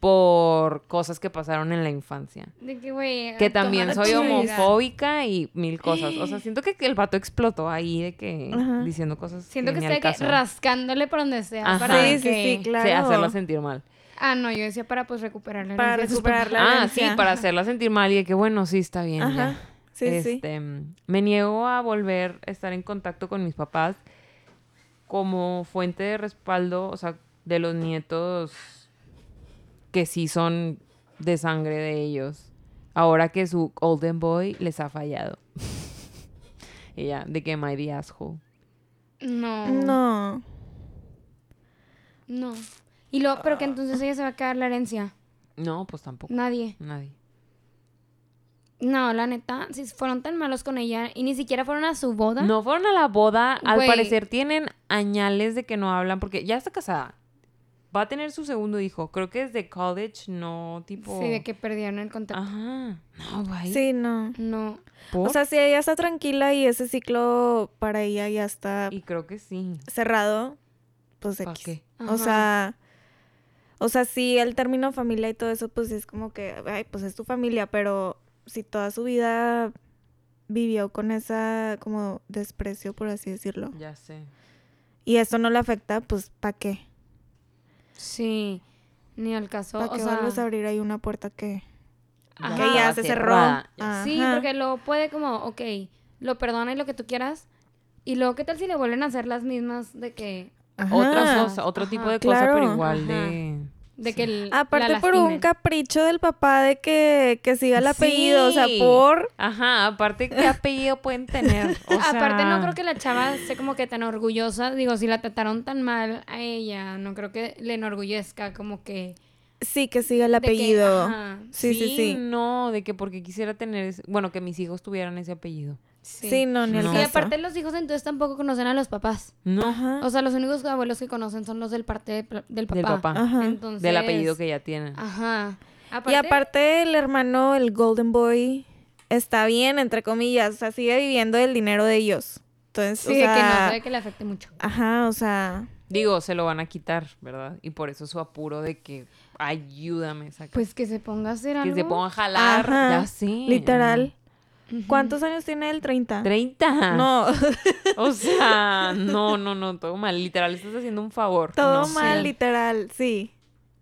por cosas que pasaron en la infancia. De que, también soy homofóbica y mil cosas. O sea, siento que el vato explotó ahí de que Ajá. diciendo cosas Siento que está que caso. rascándole por donde sea. Ajá. Para Sí, sí, sí, claro. Hacerla sentir mal. Ah, no, yo decía para pues recuperar la Para recuperar la papás. Ah, sí, para hacerla sentir mal y de que bueno, sí, está bien. Ajá. ya. Sí, sí. este, Me niego a volver a estar en contacto con mis papás como fuente de respaldo, o sea, de los nietos que sí son de sangre de ellos. Ahora que su Golden Boy les ha fallado. y ya, de que my the asshole. No. No. No. Y luego, pero que entonces ella se va a quedar la herencia. No, pues tampoco. Nadie. Nadie. No, la neta, si fueron tan malos con ella y ni siquiera fueron a su boda. No fueron a la boda. Al Güey. parecer tienen añales de que no hablan porque ya está casada. Va a tener su segundo hijo. Creo que desde college, no tipo. Sí, de que perdieron el contacto. Ajá. No, güey. Sí, no. No. ¿Por? O sea, si ella está tranquila y ese ciclo para ella ya está y creo que sí. cerrado, pues ¿Para X. qué? O Ajá. sea, o sea, sí, el término familia y todo eso, pues es como que, ay, pues es tu familia, pero si toda su vida vivió con esa como desprecio, por así decirlo, Ya sé. y eso no le afecta, pues ¿para qué? Sí. Ni al caso. ¿Para o qué sea, vuelves a abrir ahí una puerta que, Ajá. que ya se cerró? ya Sí, porque luego puede como, ok, lo perdona y lo que tú quieras. Y luego, ¿qué tal si le vuelven a hacer las mismas de que, Ajá. Otras cosas, otro Ajá. tipo de cosas, Claro. pero igual Ajá. de. de que el- Aparte la por un capricho del papá de que, que siga el apellido, o sea, Sí. por... Ajá, aparte, ¿qué apellido pueden tener? O Aparte, no sea, creo que la chava esté como que tan orgullosa. Digo, si la trataron tan mal a ella, no creo que le enorgullezca como que... Sí, que siga el de que, apellido. ajá, Sí, sí, sí. No, de que porque quisiera tener. ese- Bueno, que mis hijos tuvieran ese apellido. Sí, no, ni el No. Y aparte los hijos entonces tampoco conocen a los papás. No. Ajá. O sea, los únicos abuelos que conocen son los del parte de del papá. Del papá. Ajá. Entonces, Del apellido que ya tienen. Ajá. Y aparte el hermano, el Golden Boy, está bien, entre comillas, o sea, sigue viviendo del dinero de ellos. Entonces, Sí, o de que no sea, sabe que le afecte mucho. ajá, o sea, Digo, se lo van a quitar, ¿verdad? Y por eso su apuro de que ayúdame, saca. Pues que se ponga a hacer que algo. se ponga a jalar, Ajá, ya literal. ¿Cuántos años tiene él? 30. 30. No, O sea, no, no, no, todo mal. Literal, estás haciendo un favor. todo No. mal, literal, sí.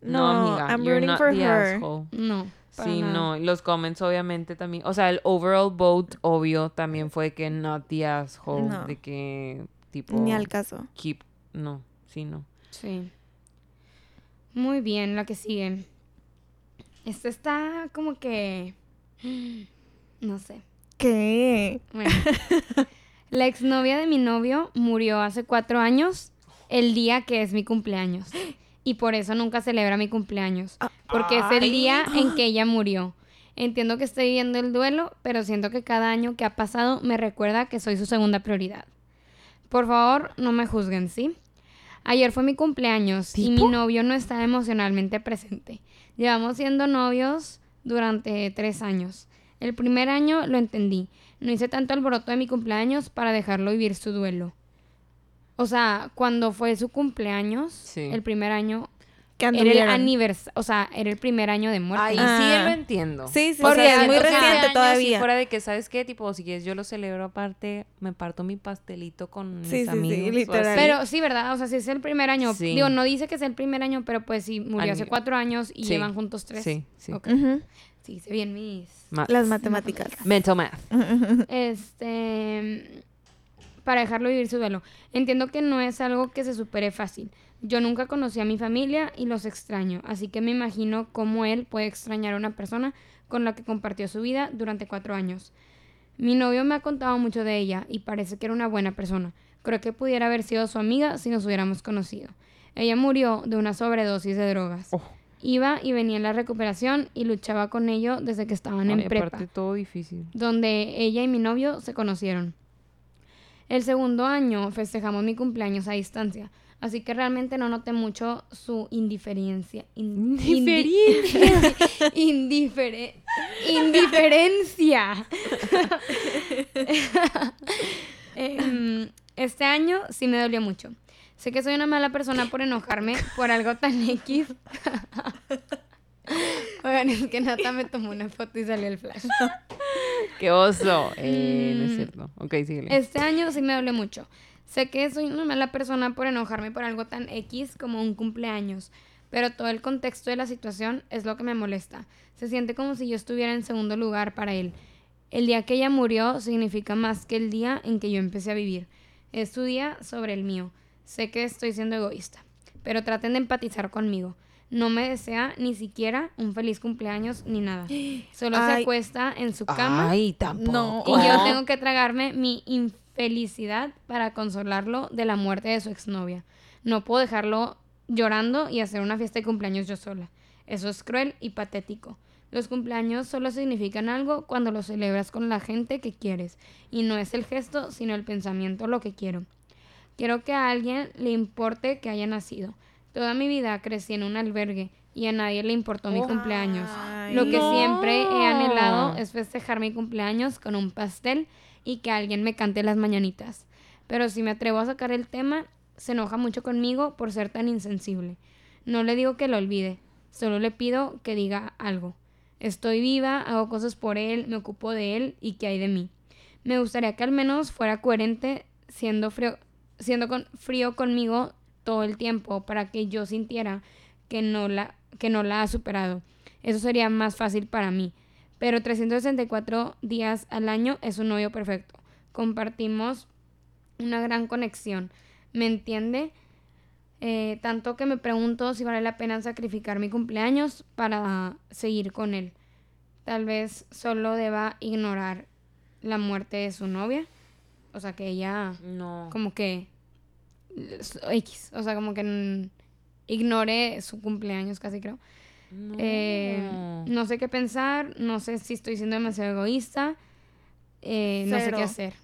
No, No, amiga, I'm you're rooting not for the her. asshole. No. Sí, nada. no, los comments obviamente también, o sea, el overall vote obvio también fue que not the asshole, No. de que tipo Ni al caso. keep, no, sí, no. Sí. Muy bien, la que sigue. Esta está como que... No sé. ¿Qué? Bueno. La exnovia de mi novio murió hace cuatro años, el día que es mi cumpleaños. Y por eso nunca celebra mi cumpleaños. Porque es el día en que ella murió. Entiendo que estoy viviendo el duelo, pero siento que cada año que ha pasado me recuerda que soy su segunda prioridad. Por favor, no me juzguen, ¿sí? Ayer fue mi cumpleaños y mi novio no estaba emocionalmente presente. Llevamos siendo novios durante tres años. El primer año lo entendí. No hice tanto alboroto de mi cumpleaños para dejarlo vivir su duelo. O sea, cuando fue su cumpleaños, Sí. el primer año, Que era el aniversario, o sea, era el primer año de muerte. Ahí Ah. sí lo entiendo. Sí, sí, Porque sí, es muy reciente todavía. Fuera de que, ¿sabes qué? Tipo, si quieres yo lo celebro aparte, me parto mi pastelito con Sí, mis sí, sí, amigos. o literal. Pero sí, ¿verdad? O sea, si es el primer año. Sí. Digo, no dice que es el primer año, pero pues sí, murió hace cuatro años y Sí. llevan juntos tres. Sí, sí. Ok. Ujú. Sí, hice bien mis... Las matemáticas. Mental math. Este... Para dejarlo vivir su duelo. Entiendo que no es algo que se supere fácil. Yo nunca conocí a mi familia y los extraño, así que me imagino cómo él puede extrañar a una persona con la que compartió su vida durante cuatro años. Mi novio me ha contado mucho de ella y parece que era una buena persona. Creo que pudiera haber sido su amiga si nos hubiéramos conocido. Ella murió de una sobredosis de drogas. Oh. Iba y venía en la recuperación y luchaba con ello desde que estaban en prepa aparte todo difícil. donde ella y mi novio se conocieron. El segundo año festejamos mi cumpleaños a distancia, así que realmente no noté mucho su indiferencia. in- indi- indifere- indiferencia. Em, este año sí me dolió mucho. Sé que soy una mala persona por enojarme por algo tan X. Oigan, es que Nata me tomó una foto y salió el flash. ¡Qué oso! Eh, no es Mm. cierto. Ok, síguele. Este año sí me dolió mucho. Sé que soy una mala persona por enojarme por algo tan X como un cumpleaños, pero todo el contexto de la situación es lo que me molesta. Se siente como si yo estuviera en segundo lugar para él. El día que ella murió significa más que el día en que yo empecé a vivir. Es su día sobre el mío. Sé que estoy siendo egoísta, pero traten de empatizar conmigo. No me desea ni siquiera un feliz cumpleaños ni nada. Solo se acuesta en su cama Ay, tampoco. No. y yo tengo que tragarme mi infelicidad para consolarlo de la muerte de su exnovia. No puedo dejarlo llorando y hacer una fiesta de cumpleaños yo sola. Eso es cruel y patético. Los cumpleaños solo significan algo cuando los celebras con la gente que quieres. Y no es el gesto, sino el pensamiento lo que quiero. Quiero que a alguien le importe que haya nacido. Toda mi vida crecí en un albergue y a nadie le importó mi Oh. cumpleaños. Ay. Lo que No. siempre he anhelado es festejar mi cumpleaños con un pastel y que alguien me cante las mañanitas. Pero si me atrevo a sacar el tema, se enoja mucho conmigo por ser tan insensible. No le digo que lo olvide, solo le pido que diga algo. Estoy viva, hago cosas por él, me ocupo de él y qué hay de mí. Me gustaría que al menos fuera coherente siendo frío, siendo con, frío conmigo todo el tiempo para que yo sintiera que no la que no la ha superado. Eso sería más fácil para mí. Pero 364 días al año es un novio perfecto. Compartimos una gran conexión. ¿Me entiende? Eh, tanto que me pregunto si vale la pena sacrificar mi cumpleaños para seguir con él. Tal vez solo deba ignorar la muerte de su novia. O sea, que ella No. como que X, o sea, como que ignore su cumpleaños casi creo. No. Eh, no sé qué pensar, no sé si estoy siendo demasiado egoísta, eh, no sé qué hacer.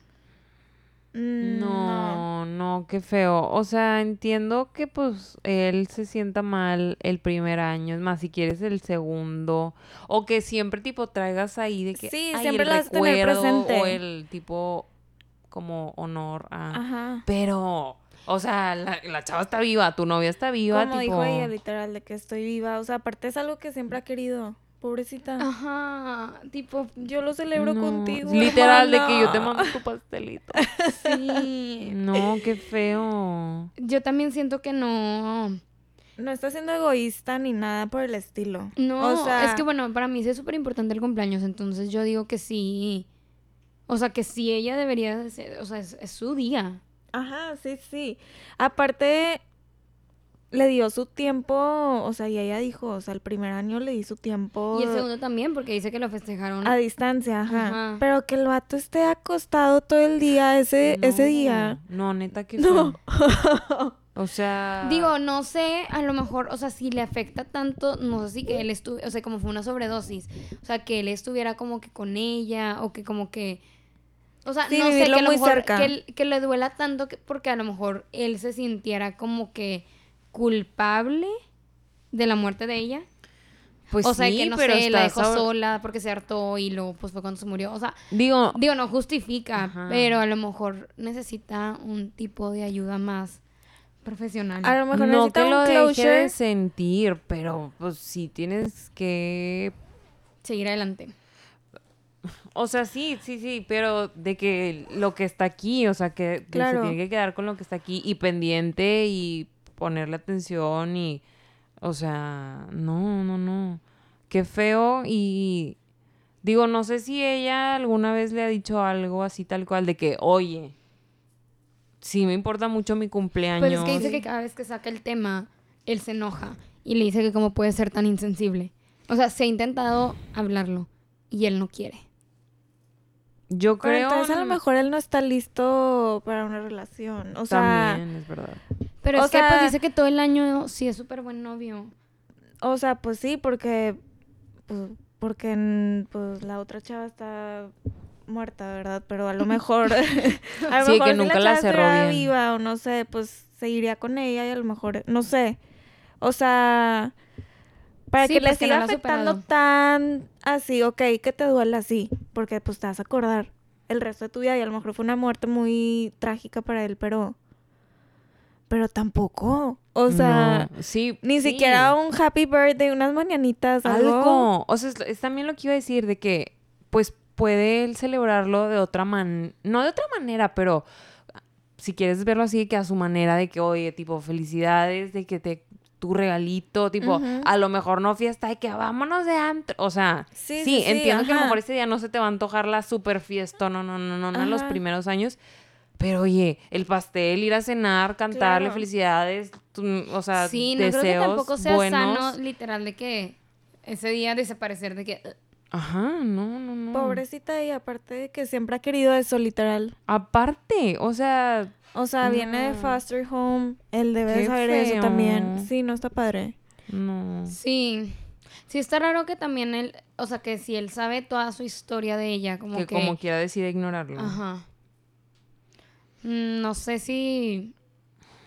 Mm, No, no, qué feo. O sea, entiendo que pues él se sienta mal el primer año, es más, si quieres el segundo, o que siempre tipo traigas ahí de que Sí, "Ay, siempre el a tener recuerdo", presente. o el tipo como honor a... Ajá. Pero, o sea, la, la chava está viva, tu novia está viva, Como tipo... dijo ella, literal, de que estoy viva. O sea, aparte es algo que siempre ha querido. Pobrecita. Ajá, tipo, Yo lo celebro No, contigo. Literal, de que yo te mando tu pastelito. sí. No, qué feo. Yo también siento que no, no está siendo egoísta ni nada por el estilo. No, o sea, es que bueno, para mí sí es súper importante el cumpleaños, entonces yo digo que sí. O sea, que sí ella debería de ser, o sea, es, es su día. Ajá, sí, sí. Aparte, le dio su tiempo, o sea, y ella dijo, o sea, el primer año le di su tiempo Y el segundo también, porque dice que lo festejaron. a distancia, ajá. Ajá. Pero que el vato esté acostado todo el día, ese, ese día. No, neta que No. O sea. Digo, no sé, a lo mejor, o sea, si le afecta tanto, no sé si que él estuviera, o sea, como fue una sobredosis, o sea, que él estuviera como que con ella, o que como que, o sea, Sí, no sé, que a lo muy mejor, cerca. que, que le duela tanto, que, porque a lo mejor él se sintiera como que culpable de la muerte de ella. Pues o sea, sí, que no pero sé, la dejó sola porque se hartó y luego pues fue cuando se murió. O sea, Digo, digo, no justifica, Ajá. pero a lo mejor necesita un tipo de ayuda más profesional. A lo mejor no necesita que lo deje de sentir, pero pues sí tienes que Seguir adelante. O sea, sí, sí, sí, pero de que lo que está aquí, o sea, que, Claro. se tiene que quedar con lo que está aquí y pendiente y ponerle atención y, o sea, no, no, no. Qué feo y digo, no sé si ella alguna vez le ha dicho algo así tal cual de que, oye, sí me importa mucho mi cumpleaños. Pues es que dice que cada vez que saca el tema, él se enoja y le dice que cómo puede ser tan insensible. O sea, se ha intentado hablarlo y él no quiere. Yo Pero creo... entonces a lo mejor él no está listo para una relación. O sea, También, es verdad. Pero O es que pues sea- dice que todo el año sí es súper buen novio. o sea, pues sí, porque pues, porque pues la otra chava está muerta, ¿verdad? Pero a lo mejor a lo Sí, mejor que si nunca la chava cerró bien. viva o no sé, pues seguiría con ella y a lo mejor no sé. O sea, para Sí, que le pues que no siga la ha afectando tan así, ok, que te duela así, porque pues te vas a acordar el resto de tu vida y a lo mejor fue una muerte muy trágica para él, pero pero tampoco, o sea, No, sí, ni sí. siquiera un happy birthday, unas mañanitas, algo. algo. O sea, es, es también lo que iba a decir de que, pues, puede él celebrarlo de otra manera, no de otra manera, pero si quieres verlo así, que a su manera, de que, oye, tipo, felicidades, de que te tu regalito, tipo, a lo mejor no fiesta de que vámonos de antro, o sea, Sí, sí, sí, sí, entiendo que a lo mejor ese día no se te va a antojar la super fiesta, no, no, no, no, no, en los primeros años, pero oye, el pastel, ir a cenar, cantarle Claro. felicidades, tu- o sea, sí, no deseos creo que tampoco sea buenos. sano, literal, de que ese día desaparecer, de que... Ajá, no, no, no. Pobrecita y aparte de que siempre ha querido eso, literal. Aparte, o sea, O sea, viene de No. foster home, él debe de Qué saber eso también. Sí, no está padre. no. Sí. Sí, está raro que también él, o sea, que si él sabe toda su historia de ella, como que que... como quiera decide ignorarlo. Ajá. Mm, No sé si.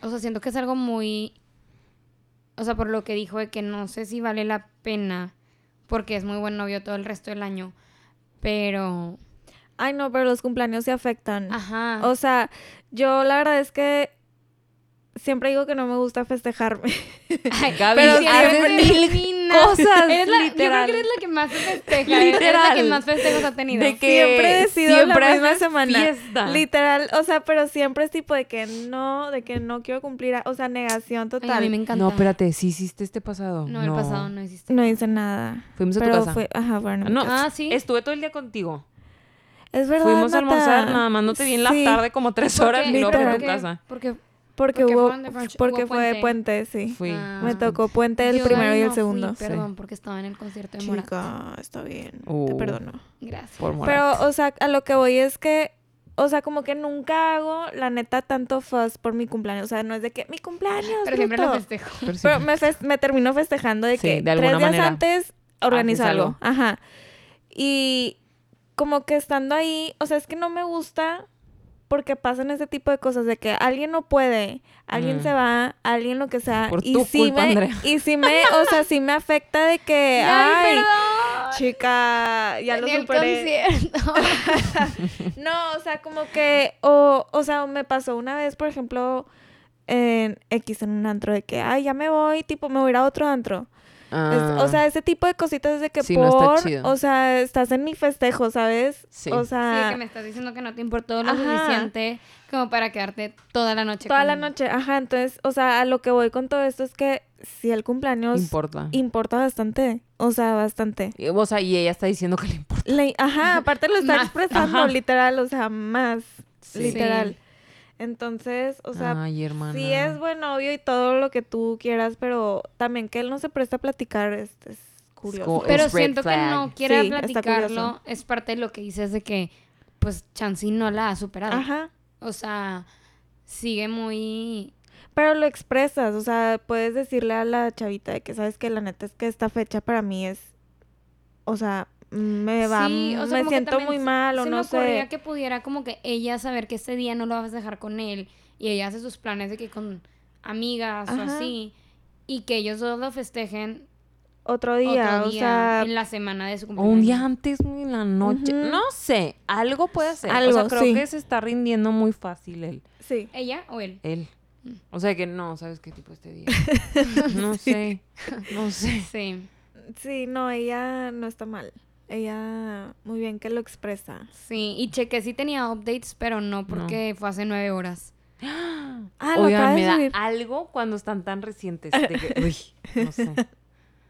O sea, siento que es algo muy. O sea, por lo que dijo de que no sé si vale la pena. Porque es muy buen novio todo el resto del año. Pero. Ay, no, pero los cumpleaños se afectan. Ajá. O sea, yo la verdad es que siempre digo que no me gusta festejarme. Ay, Gaby, pero siempre mil cosas, Eres la- Yo creo literal. que eres la que más se festeja. Eres la que Literal. más festejos ha tenido. De que siempre decido siempre la misma semana. fiesta. Literal, o sea, pero siempre es tipo de que no, de que no quiero cumplir, a- o sea, negación Ay, total. a mí me encanta. No, espérate, sí hiciste este pasado. No, el pasado no hiciste. No hice nada. Fuimos a tu pero casa. fue, ajá, bueno. No, Ah, sí. estuve todo el día contigo. Es verdad. Fuimos a almorzar, nada más no te vi en la Sí, tarde como tres horas y luego a tu casa. Porque. Porque, Porque hubo, fueron de brunch, porque hubo fue puente. puente, sí. Fui. Ah. Me tocó puente el yo primero y el no fui, segundo. perdón, porque estaba en el concierto de Morat. Chica, está bien. Te Uh. perdono. Gracias. Por Morat. Pero, o sea, a lo que voy es que, o sea, como que nunca hago, la neta, tanto fuss por mi cumpleaños. O sea, no es de que mi cumpleaños. Pero siempre bruto". lo festejo. Pero sí. Pero me, fes- me termino festejando de Sí, que de tres días manera. antes organizo algo. algo. Ajá. Y como que estando ahí, o sea, es que no me gusta porque pasan ese tipo de cosas de que alguien no puede, alguien Mm. se va, alguien lo que sea. Por y tu sí culpa, me, Andrea. Y sí me, o sea, sí me afecta de que, ay, chica, ya lo Tenía el superé. concierto. No, o sea, como que, o, o sea, me pasó una vez, por ejemplo, en X en un antro de que, ay, ya me voy, tipo, me voy a ir a otro antro. Es- Ah, o sea, ese tipo de cositas de que Sí, no está por, chido. o sea, estás en mi festejo, ¿sabes? Sí. O Sí, sea, que me estás diciendo que no te importó lo Ajá. suficiente como para quedarte toda la noche. toda con- la noche, ajá, entonces, o sea, a lo que voy con todo esto es que sí el cumpleaños Importa. importa bastante. O sea, bastante. Y- O sea, y ella está diciendo que le importa. Le- ajá, aparte lo está expresando Ajá. literal, o sea, más. Sí. Literal. Entonces, o sea, Ay, sí es buen novio y todo lo que tú quieras, pero también que él no se presta a platicar es, es curioso. Pero siento que flag. no quiere Sí, está platicarlo. Es parte de lo que dices de que, pues, Chansey no la ha superado. Ajá. O sea, sigue muy... Pero lo expresas, o sea, puedes decirle a la chavita de que sabes que la neta es que esta fecha para mí es, o sea, me va, Sí, o sea, me siento muy se- mal o se no me ocurría sé. que pudiera como que ella saber que este día no lo vas a dejar con él y ella hace sus planes de que con amigas o así y que ellos dos lo festejen Otro día, otro o sea, en la semana de su O cumpleaños. un día antes, en la noche. No sé. Algo puede hacer. o Algo, sea, creo sí. que se está rindiendo muy fácil él. sí. ¿Ella o él? Él. Mm. O sea que no, ¿sabes qué tipo este día? No sé. No sé. Sí, Sí, no, ella no está mal. Ella muy bien que lo expresa. sí. Y chequé si tenía updates, pero no porque fue hace nueve horas. Ah, Oigan, de me da subir. algo cuando están tan recientes. de que- uy, no sé.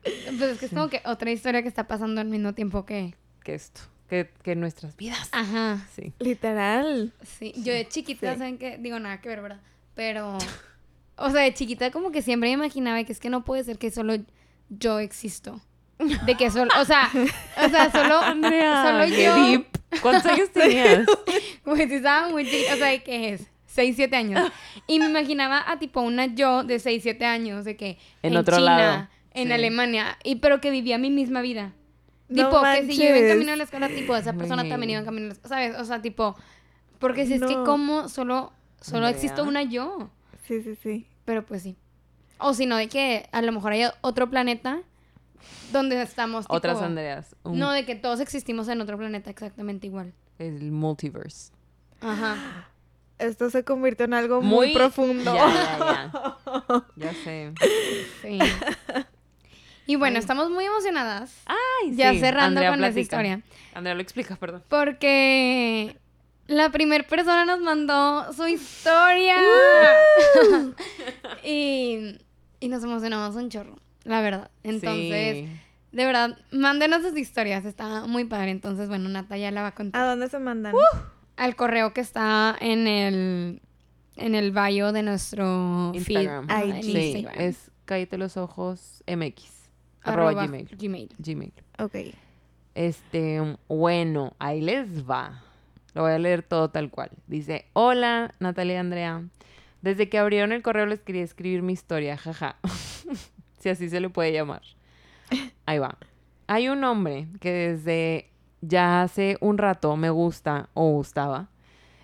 Pues es que es como que otra historia que está pasando al mismo tiempo que... Que esto. Que, que nuestras vidas. Ajá. Sí. Literal. Sí, yo de chiquita, sí. ¿saben qué? Digo, nada que ver, ¿verdad? Pero, o sea, de chiquita como que siempre me imaginaba que es que no puede ser que solo yo existo. De que solo, o sea, o sea, solo, solo qué yo, deep. ¿Cuántos años tenías? pues estaba muy chiquita, o sea, ¿de qué es? 6, 7 años. Y me imaginaba a tipo una yo de 6, 7 años, de que En otro lado, en sí. Alemania, y pero que vivía mi misma vida. No tipo, que si yo iba en camino a la escuela, tipo, esa persona también iba en camino a la escuela, ¿sabes? O sea, tipo, porque si es que No. como solo, solo existe Andrea. una yo. Sí, sí, sí. Pero pues sí. O si no, de que a lo mejor hay otro planeta donde estamos. Tipo, Otras Andreas. Un- No, de que todos existimos en otro planeta exactamente igual. El multiverse. Ajá. Esto se convirtió en algo muy, profundo. Ya, ya, ya. Ya sé. Sí. Y bueno, estamos muy emocionadas. Ay, ya sí. cerrando Andrea con esa platica. historia. Andrea lo explica, perdón. Porque la primera persona nos mandó su historia. y, y nos emocionamos un chorro, la verdad. Entonces, Sí. de verdad, mándenos sus historias. Está muy padre. Entonces, bueno, Nata ya la va a contar. ¿A dónde se mandan? Al correo que está en el, en el bio de nuestro Instagram. feed. IG. Sí, Instagram. es cállate los ojos mx. Arroba, Arroba gmail. Gmail. Gmail. Ok. Este, bueno, ahí les va. Lo voy a leer todo tal cual. Dice, hola, Natalia y Andrea. Desde que abrieron el correo les quería escribir mi historia, jaja. si así se le puede llamar. Ahí va. Hay un hombre que desde ya hace un rato me gusta o gustaba.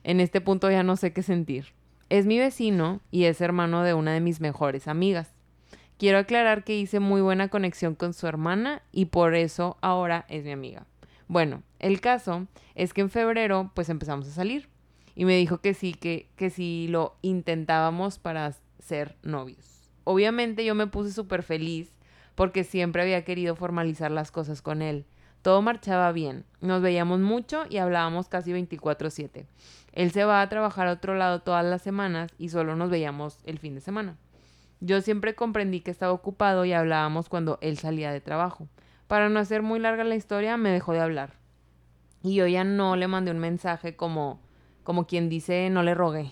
En este punto ya no sé qué sentir. Es mi vecino y es hermano de una de mis mejores amigas. Quiero aclarar que hice muy buena conexión con su hermana y por eso ahora es mi amiga. Bueno, el caso es que en febrero pues empezamos a salir y me dijo que sí, que, que si lo intentábamos para ser novios. Obviamente yo me puse súper feliz porque siempre había querido formalizar las cosas con él. Todo marchaba bien, nos veíamos mucho y hablábamos casi 24/7. Él se va a trabajar a otro lado todas las semanas y solo nos veíamos el fin de semana. Yo siempre comprendí que estaba ocupado y hablábamos cuando él salía de trabajo. Para no hacer muy larga la historia, me dejó de hablar. Y yo ya no le mandé un mensaje como, como quien dice no le rogué.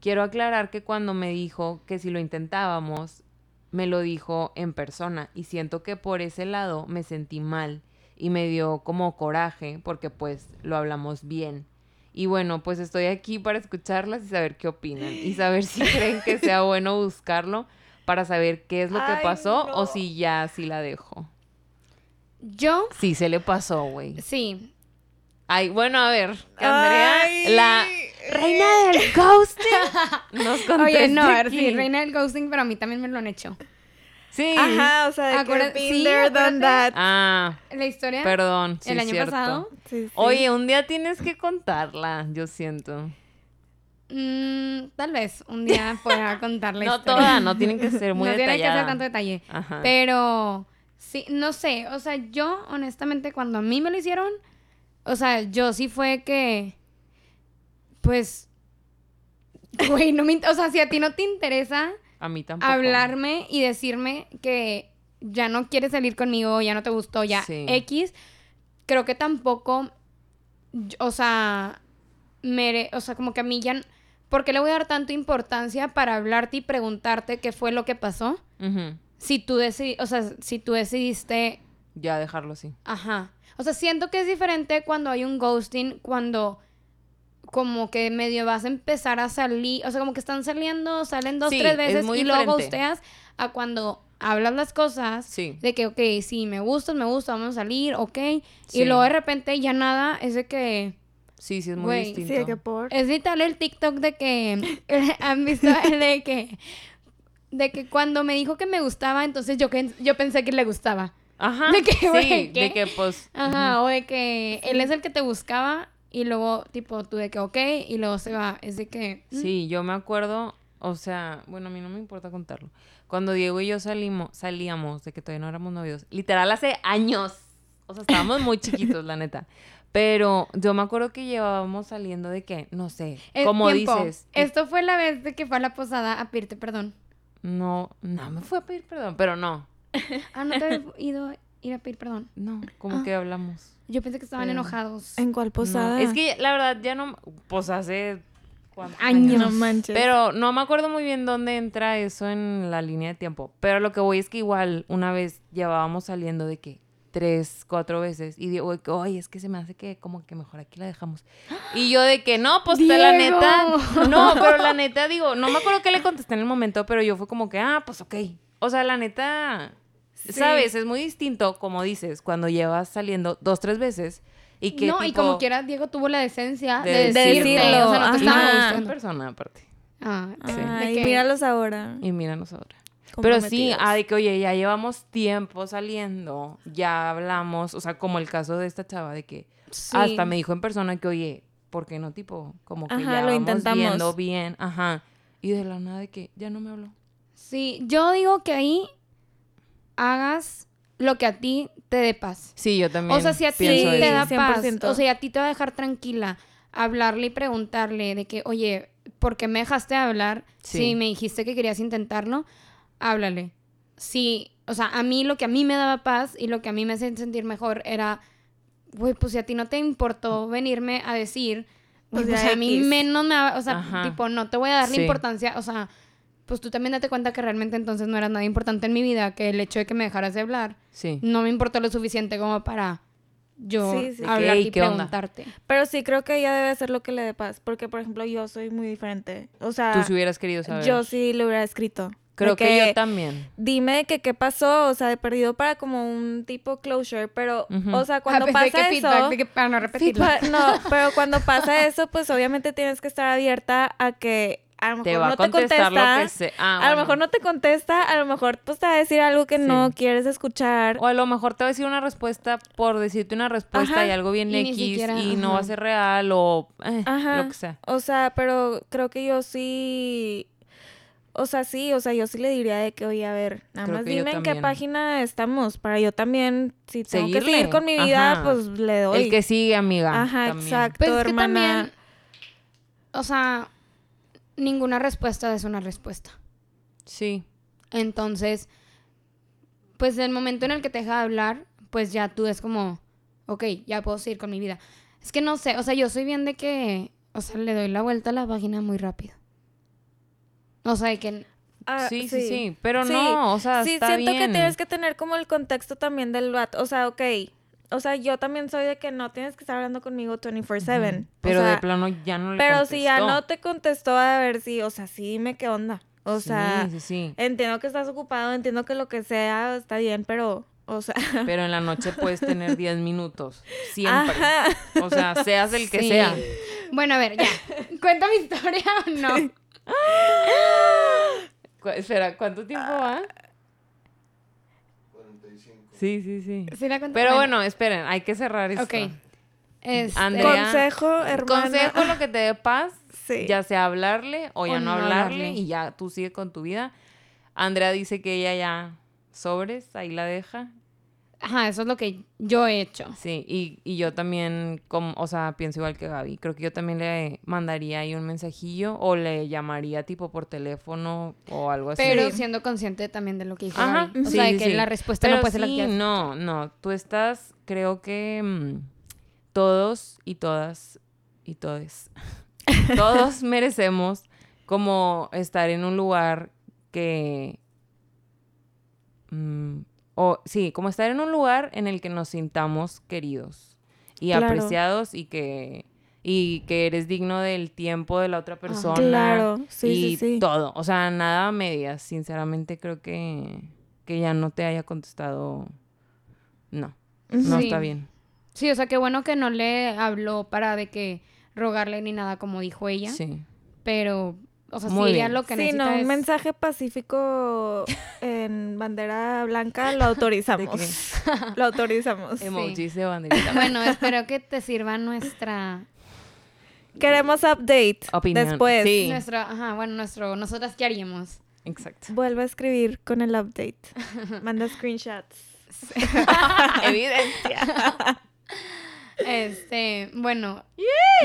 Quiero aclarar que cuando me dijo que si lo intentábamos, me lo dijo en persona y siento que por ese lado me sentí mal y me dio como coraje porque pues lo hablamos bien. Y bueno, pues estoy aquí para escucharlas y saber qué opinan y saber si creen que sea bueno buscarlo para saber qué es lo que Ay, pasó no. o si ya sí la dejo. Yo, Sí, se le pasó, güey. sí. Ay, bueno, a ver, que Andrea, Ay. la reina del ghosting, nos Oye, no, a ver, aquí. sí, reina del ghosting, pero a mí también me lo han hecho. Sí. Ajá, o sea, de que Acuérdate- been sí, there, done that. Ah, La historia perdón, sí, el año cierto. pasado. Sí, sí. Oye, un día tienes que contarla, yo siento. mm, tal vez un día pueda contar la no historia. toda, no tienen que ser muy no tiene que detallada. ser tanto detalle. Ajá. Pero sí, no sé, o sea, yo honestamente cuando a mí me lo hicieron, o sea, yo sí fue que, pues, güey, no me, o sea, si a ti no te interesa, A mí tampoco. hablarme y decirme que ya no quieres salir conmigo, ya no te gustó, ya Sí. X, creo que tampoco, o sea, mere, o sea, como que a mí ya, ¿por qué le voy a dar tanta importancia para hablarte y preguntarte qué fue lo que pasó? Si tú decidi, o sea, si tú decidiste, Ya dejarlo así. ajá. O sea, siento que es diferente cuando hay un ghosting, cuando como que medio vas a empezar a salir, o sea, como que están saliendo, salen dos, Sí, tres es veces muy y luego ghosteas a cuando hablas las cosas Sí. de que, ok, sí, me gustas, me gusta, vamos a salir, ok. Sí. Y luego de repente ya nada, es de que... Sí, sí, es muy sí, distinto. Sí, de que por. Es literal el TikTok de que... ¿Han visto el de que... De que cuando me dijo que me gustaba, entonces yo, que- yo pensé que le gustaba. Ajá. De que, sí, güey, ¿qué? de que pues. Ajá, o de que él es el que te buscaba y luego, tipo, tú de que, ok, y luego se va. Es de que... mm, Sí, yo me acuerdo, o sea, bueno, a mí no me importa contarlo. Cuando Diego y yo salimos, salíamos, de que todavía no éramos novios, literal hace años. O sea, estábamos muy chiquitos, la neta. Pero yo me acuerdo que llevábamos saliendo de que, no sé, eh, como tiempo. dices. Esto fue la vez de que fue a la posada a pedirte perdón. No, no me fue a pedir perdón, pero no. Ah, no te había ido a ir a pedir perdón. No, como Ah. que hablamos. Yo pensé que estaban Pero- enojados. ¿En cuál No, posada? Es que la verdad ya no, pues hace ¿cuántos Años. No manches. Pero no me acuerdo muy bien dónde entra eso en la línea de tiempo. Pero lo que voy es que igual una vez llevábamos saliendo de que tres, cuatro veces. Y digo, oye, es que se me hace que como que mejor aquí la dejamos. Y yo de que no, pues la ¡Diego! neta. No, pero la neta digo, no me acuerdo qué le contesté en el momento, pero yo fue como que, ah, pues ok. O sea, la neta, Sí. ¿sabes? Es muy distinto, como dices, cuando llevas saliendo dos, tres veces. Y que no, y como quiera, Diego tuvo la decencia de, de decirte. decirlo, O sea, no te estaba en persona aparte. Ah, Sí. Ay, que- míralos ahora. Y míranos ahora. Pero sí, ah, de que, oye, ya llevamos tiempo saliendo, ya hablamos, o sea, como el caso de esta chava, de que Sí. hasta me dijo en persona que, oye, ¿por qué no, tipo, como que Ajá, ya lo vamos intentamos. viendo bien, ajá, y de la nada de que ya no me habló. Sí, yo digo que ahí hagas lo que a ti te dé paz. Sí, yo también O sea, si a ti te eso. da paz, 100%. o sea, a ti te va a dejar tranquila hablarle y preguntarle de que, oye, ¿por qué me dejaste de hablar? Sí. Si me dijiste que querías intentarlo, háblale. Sí, o sea, a mí lo que a mí me daba paz y lo que a mí me hacía sentir mejor era, güey, pues si a ti no te importó venirme a decir, pues, Pues a mí menos me o sea, Ajá. tipo, no te voy a dar la Sí. importancia, o sea, pues tú también date cuenta que realmente entonces no eras nada importante en mi vida, que el hecho de que me dejaras de hablar Sí. no me importó lo suficiente como para yo Sí, sí. hablar y ¿qué onda? preguntarte. Pero sí creo que ella debe hacer lo que le dé paz. Porque, por ejemplo, yo soy muy diferente. O sea, Tú si hubieras querido saber. yo sí le hubiera escrito. Creo que, yo también. Dime que qué pasó, o sea, de perdido para como un tipo closure, pero, o sea, cuando Ah, pasa que eso... feedback, de que para no repetirlo. No, pero cuando pasa eso, pues obviamente tienes que estar abierta a que a lo mejor Te va no a contestar te contesta. lo que sea. Ah, a lo mejor no te contesta, a lo mejor pues te va a decir algo que Sí. no quieres escuchar. O a lo mejor te va a decir una respuesta por decirte una respuesta Ajá, y algo bien y X siquiera, y no va a ser real o eh, Ajá. lo que sea. O sea, pero creo que yo sí. O sea, sí, o sea, yo sí le diría de que, oye, a ver, nada Creo más dime en qué página estamos para yo también, si tengo que seguir con mi vida, Ajá. pues le doy. El que sigue, amiga. Ajá, también. exacto, Pues es que hermana. también, o sea, ninguna respuesta es una respuesta. Sí. Entonces, pues el momento en el que te deja de hablar, pues ya tú es como, ok, ya puedo seguir con mi vida. Es que no sé, o sea, yo soy bien de que, o sea, le doy la vuelta a la página muy rápido. O sea, de que Ah, sí, sí, sí, Pero no, o sea, sí, está siento bien. que tienes que tener como el contexto también del vato. O sea, ok. O sea, yo también soy de que no tienes que estar hablando conmigo 24/7. Pero o sea, de plano ya no le Pero si ya no te contestó, a ver si, o sea, sí, dime qué onda. O Sí, sea, sí, sí. entiendo que estás ocupado, entiendo que lo que sea está bien, pero, o sea, Pero en la noche puedes tener 10 minutos. Siempre. ajá. O sea, seas el que Sí. sea. Bueno, a ver, ya. ¿Cuenta mi historia o no? Cu- Espera, ¿cuánto tiempo va? 45. Sí, sí, sí. ¿Sí la? Pero bueno, esperen, hay que cerrar esto. Ok. Este, Andrea, Consejo, hermana. Consejo lo que te dé paz, Sí. ya sea hablarle o ya O no no hablarle, hablarle. y ya tú sigue con tu vida. Andrea dice que ella ya sobres, ahí la deja. Ajá, eso es lo que yo he hecho. Sí, y, y yo también, como, o sea, pienso igual que Gaby. Creo que yo también le mandaría ahí un mensajillo o le llamaría tipo por teléfono o algo así. Pero siendo consciente también de lo que dijo Ajá, Gaby. O sí, sea, de que sí. la respuesta Pero no puede ser la que No, no, tú estás, creo que mm, todos y todas y todes, todos merecemos como estar en un lugar que, mm, o sí, como estar en un lugar en el que nos sintamos queridos y Claro. apreciados y que y que eres digno del tiempo de la otra persona Claro, sí, y sí, sí. todo, o sea, nada a medias. Sinceramente creo que que ya no te haya contestado. No, no Sí. está bien. Sí, o sea, qué bueno que no le habló para de que rogarle ni nada como dijo ella. Sí. Pero, o sea, Muy bien. lo que Sí, no, un mensaje pacífico en bandera blanca lo autorizamos. Lo autorizamos. Emojis de banderita. Bueno, espero que te sirva nuestra... Queremos update Opinión. después. Sí. nuestro, ajá, bueno, nuestro... Nosotras, ¿qué haríamos? Exacto. Vuelve a escribir con el update. Manda screenshots. Evidencia. Este, bueno,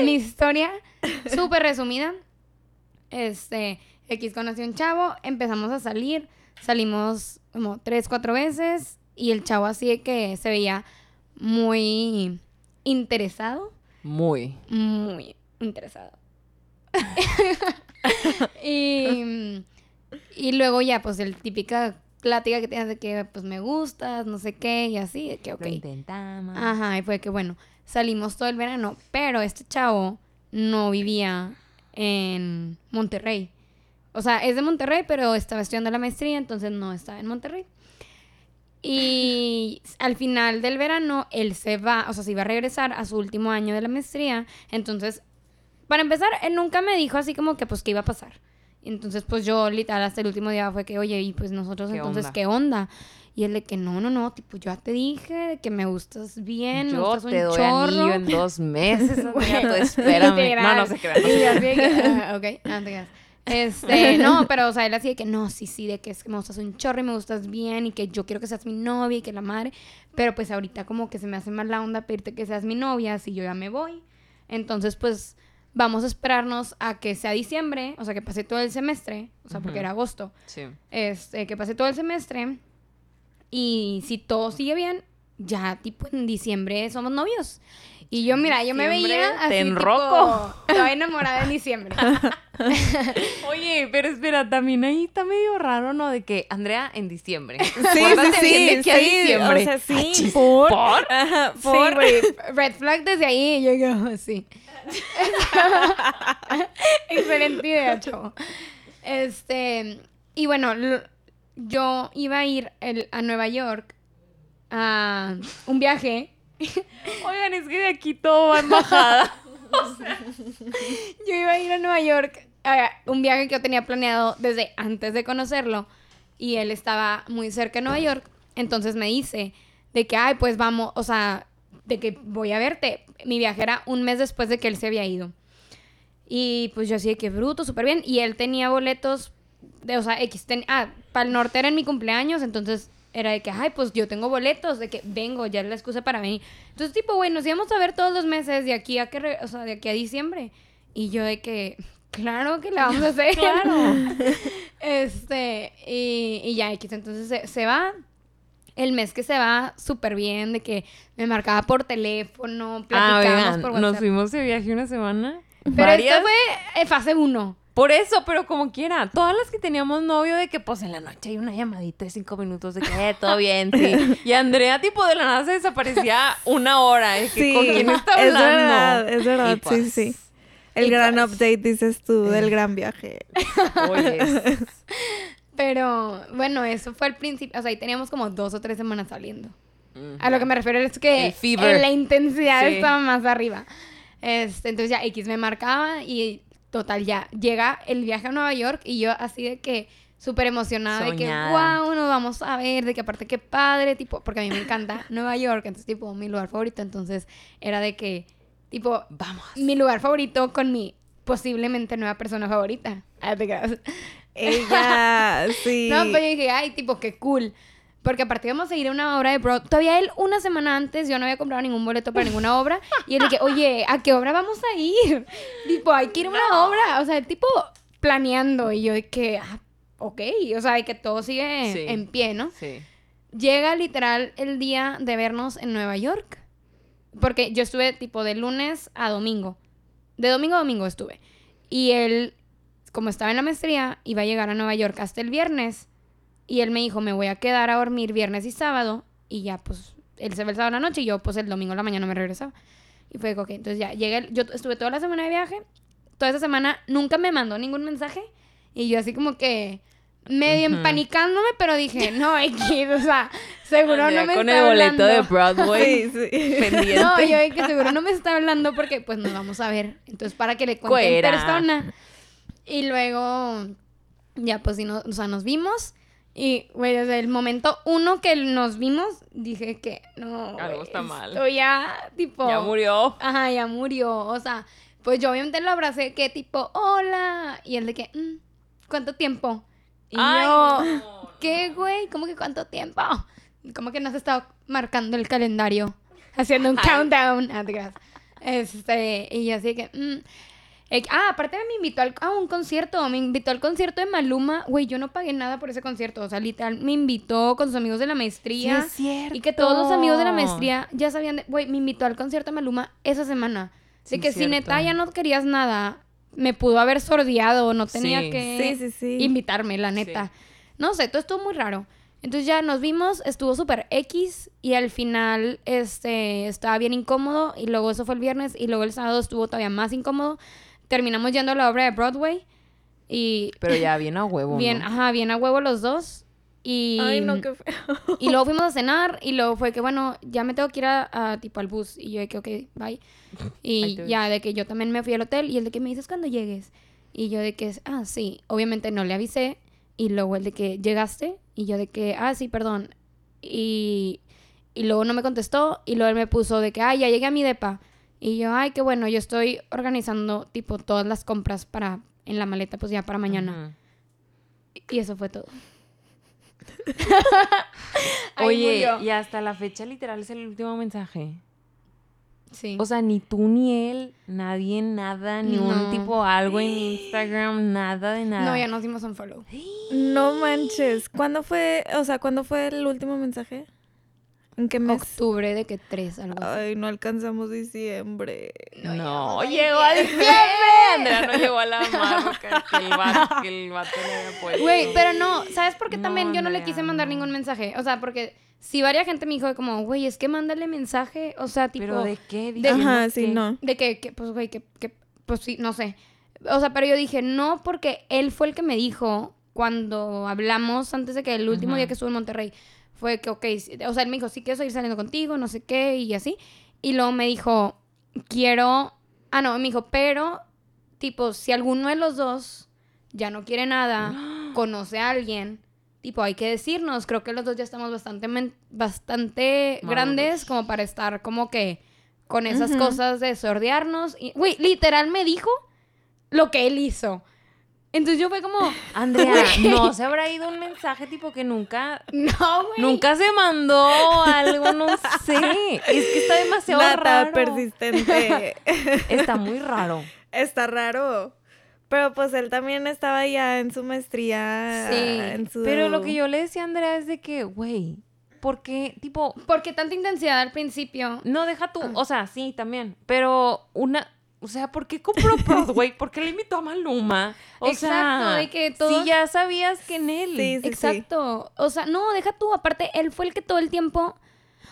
mi historia, súper resumida. Este, X conoció a un chavo, empezamos a salir, salimos como tres, cuatro veces y el chavo así de que se veía muy interesado, Muy. muy interesado. y, y luego ya, pues el típica plática que tienes de que pues me gustas, no sé qué, y así, de que ok. Lo intentamos. Ajá, y fue que bueno, salimos todo el verano, pero este chavo no vivía en Monterrey. O sea, es de Monterrey, pero estaba estudiando la maestría, entonces no estaba en Monterrey. Y al final del verano, él se va, o sea, se iba a regresar a su último año de la maestría. Entonces, para empezar, él nunca me dijo así como que, pues, qué iba a pasar. Entonces, pues yo, literal, hasta el último día fue que, oye, y pues nosotros, ¿Qué entonces, onda? ¿qué onda? Y él de que, no, no, no, tipo, yo ya te dije que me gustas bien, me Yo gustas un te doy chorro. anillo en dos meses. Tú espérame. No, no se crean. no Y así de que, ah, ok, creas. Este, no, pero, o sea, él así de que, no, sí, sí, de que es que me gustas un chorro y me gustas bien y que yo quiero que seas mi novia y que la madre. Pero, pues, ahorita como que se me hace mal la onda pedirte que seas mi novia si yo ya me voy. Entonces, pues, vamos a esperarnos a que sea diciembre, o sea, que pase todo el semestre, o sea, porque era agosto. Sí. Este, que pase todo el semestre y si todo sigue bien, ya tipo en diciembre somos novios. Y yo, mira, yo me veía así te tipo, enroco. estaba enamorada en diciembre. Oye, pero espera, también ahí está medio raro, ¿no? De que Andrea en diciembre. Sí, sí, Acuérdate sí. bien de que a sí, diciembre. O sea, sí. Achis, por. ¿por? Ajá, Sí, güey, red flag desde ahí yo digo, así. Excelente idea, chavo. Este, y bueno, lo- yo iba a ir el- a Nueva York a un viaje Oigan, es que de aquí todo va en bajada. Yo iba a ir a Nueva York a un viaje que yo tenía planeado desde antes de conocerlo y él estaba muy cerca de Nueva York. Entonces me dice de que, ay, pues vamos, o sea, de que voy a verte. Mi viaje era un mes después de que él se había ido. Y pues yo así de que bruto, súper bien. Y él tenía boletos de, o sea, X. ten- ah, para el norte era en mi cumpleaños, entonces era de que, ay, pues yo tengo boletos, de que vengo, ya es la excusa para venir. Entonces, tipo, güey, nos íbamos a ver todos los meses de aquí a que, o sea, de aquí a diciembre. Y yo de que, claro que la vamos a hacer. Claro. este, y, y ya X, entonces se, se va. El mes que se va, súper bien, de que me marcaba por teléfono, Ah, platicábamos oigan, por nos WhatsApp. fuimos de viaje una semana. Pero Varias. esto fue eh, fase 1. Por eso, pero como quiera. Todas las que teníamos novio de que, pues, en la noche hay una llamadita de cinco minutos de que, eh, todo bien, sí. Y Andrea, tipo, de la nada se desaparecía una hora. De que, Sí, ¿Con quién está es hablando? verdad, es verdad, sí, pues, sí. El gran pues- update, dices tú, del gran viaje. Oye, Pero bueno, eso fue al principio. O sea, ahí teníamos como dos o tres semanas saliendo. A lo que me refiero es que El fever. en la intensidad Sí. estaba más arriba. Este, entonces ya X me marcaba y total ya llega el viaje a Nueva York y yo así de que súper emocionada de que wow, nos vamos a ver, de que aparte qué padre, tipo, porque a mí me encanta Nueva York, entonces tipo mi lugar favorito, entonces era de que tipo Vamos. mi lugar favorito con mi posiblemente nueva persona favorita. Ah. Ella, sí. No, pero yo dije, ay, tipo, qué cool. Porque aparte íbamos a ir a una obra de Broadway. Todavía él, una semana antes, yo no había comprado ningún boleto para ninguna obra. Y él dije, oye, ¿a qué obra vamos a ir? tipo, hay que ir a una obra. O sea, el tipo planeando. Y yo de que, ah, ok. O sea, de que todo sigue Sí. en pie, ¿no? Sí. Llega literal el día de vernos en Nueva York. Porque yo estuve tipo de lunes a domingo. De domingo a domingo estuve. Y él, como estaba en la maestría, iba a llegar a Nueva York hasta el viernes. Y él me dijo, me voy a quedar a dormir viernes y sábado. Y ya, pues, él se ve el sábado en la noche y yo, pues, el domingo en la mañana me regresaba. Y fue, ok, entonces ya, llegué, el- yo estuve toda la semana de viaje. Toda esa semana nunca me mandó ningún mensaje. Y yo así como que medio Ujú. empanicándome, pero dije, no, X, o sea, seguro no me con está el boleto hablando. de Broadway Sí, sí. pendiente. No, yo que seguro no me está hablando porque pues nos vamos a ver. Entonces, para que le cuente en persona. Y luego, ya pues sí, no, o sea, nos vimos. Y, güey, desde el momento uno que nos vimos, dije que no. Algo está mal. Esto ya, tipo. Ya murió. Ajá, ya murió. O sea, pues yo obviamente lo abracé, que tipo, hola. Y él de que, "Mm, ¿cuánto tiempo? Y Ay, yo, no, ¿qué, güey? ¿Cómo que cuánto tiempo? ¿Cómo que no has estado marcando el calendario? Haciendo un Ay. countdown. Ah. Este, y yo así que, mm. Eh, ah, aparte me invitó al- a un concierto, me invitó al concierto de Maluma. Güey, yo no pagué nada por ese concierto. O sea, literal, me invitó con sus amigos de la maestría. Sí, es cierto. Y que todos los amigos de la maestría ya sabían, de- güey, me invitó al concierto de Maluma esa semana. De Sí, que si neta ya no querías nada, me pudo haber sordeado, no tenía Sí. que Sí, sí, sí. invitarme, la neta. No sé, todo estuvo muy raro. Entonces ya nos vimos, estuvo súper X y al final este, estaba bien incómodo y luego eso fue el viernes y luego el sábado estuvo todavía más incómodo. Terminamos yendo a la obra de Broadway y Pero ya bien a huevo. bien, ¿no? ajá, bien a huevo los dos. Y, Ay, no, qué feo. y luego fuimos a cenar y luego fue que, bueno, ya me tengo que ir a, a, tipo al bus. Y yo de que, ok, bye. Y ya de que yo también me fui al hotel y el de que me dices cuando llegues. Y yo de que, ah, sí, obviamente no le avisé. Y luego el de que llegaste y yo de que, ah, sí, perdón. Y, y luego no me contestó y luego él me puso de que, ah, ya llegué a mi depa. Y yo, ay, qué bueno, yo estoy organizando tipo todas las compras para, en la maleta, pues ya para mañana. Y eso fue todo. Oye, murió. y hasta la fecha literal es el último mensaje. Sí. O sea, ni tú ni él, nadie, nada, ni un tipo algo en Instagram, nada de nada. no, ya nos dimos un follow. No manches. ¿Cuándo fue, o sea, cuándo fue el último mensaje? ¿En qué mes? Octubre de que tres, algo así. Ay, no alcanzamos diciembre. No, llegó a diciembre. diciembre. Andrea no llegó a la marca que el vato, que el vato le había puesto. Güey, pero no, ¿sabes por qué No, también yo no le quise mandar no. ningún mensaje? O sea, porque si varias gente me dijo como, güey, es que mándale mensaje, o sea, tipo, ¿Pero de qué? de- Ajá, sí, no. de que, que, pues, güey, que, que, pues sí, no sé. O sea, pero yo dije, no, porque él fue el que me dijo cuando hablamos antes de que el último día que estuve en Monterrey, fue que, ok, o sea, él me dijo, sí quiero seguir saliendo contigo, no sé qué, y así. Y luego me dijo, quiero, ah, no, me dijo, pero, tipo, si alguno de los dos ya no quiere nada, conoce a alguien, tipo, hay que decirnos, creo que los dos ya estamos bastante, bastante grandes como para estar como que con esas cosas de sordearnos. Y, güey, literal me dijo lo que él hizo. Entonces yo fue como, Andrea, no se habrá ido un mensaje tipo que nunca, no, güey. nunca se mandó algo, no sé. Es que está demasiado Nata raro. persistente. Está muy raro. Está raro. Pero pues él también estaba ya en su maestría. Sí, en su... Pero lo que yo le decía a Andrea es de que, güey, ¿por qué? Tipo, Porque tanta intensidad al principio. no deja Ah. tú, o sea, sí, también, pero una, o sea, ¿por qué compró Broadway? ¿Por qué le invitó a Maluma? O Exacto, sea, de que todos- si ya sabías que en él. Sí, sí, Exacto. O sea, no, deja tú. Aparte, él fue el que todo el tiempo.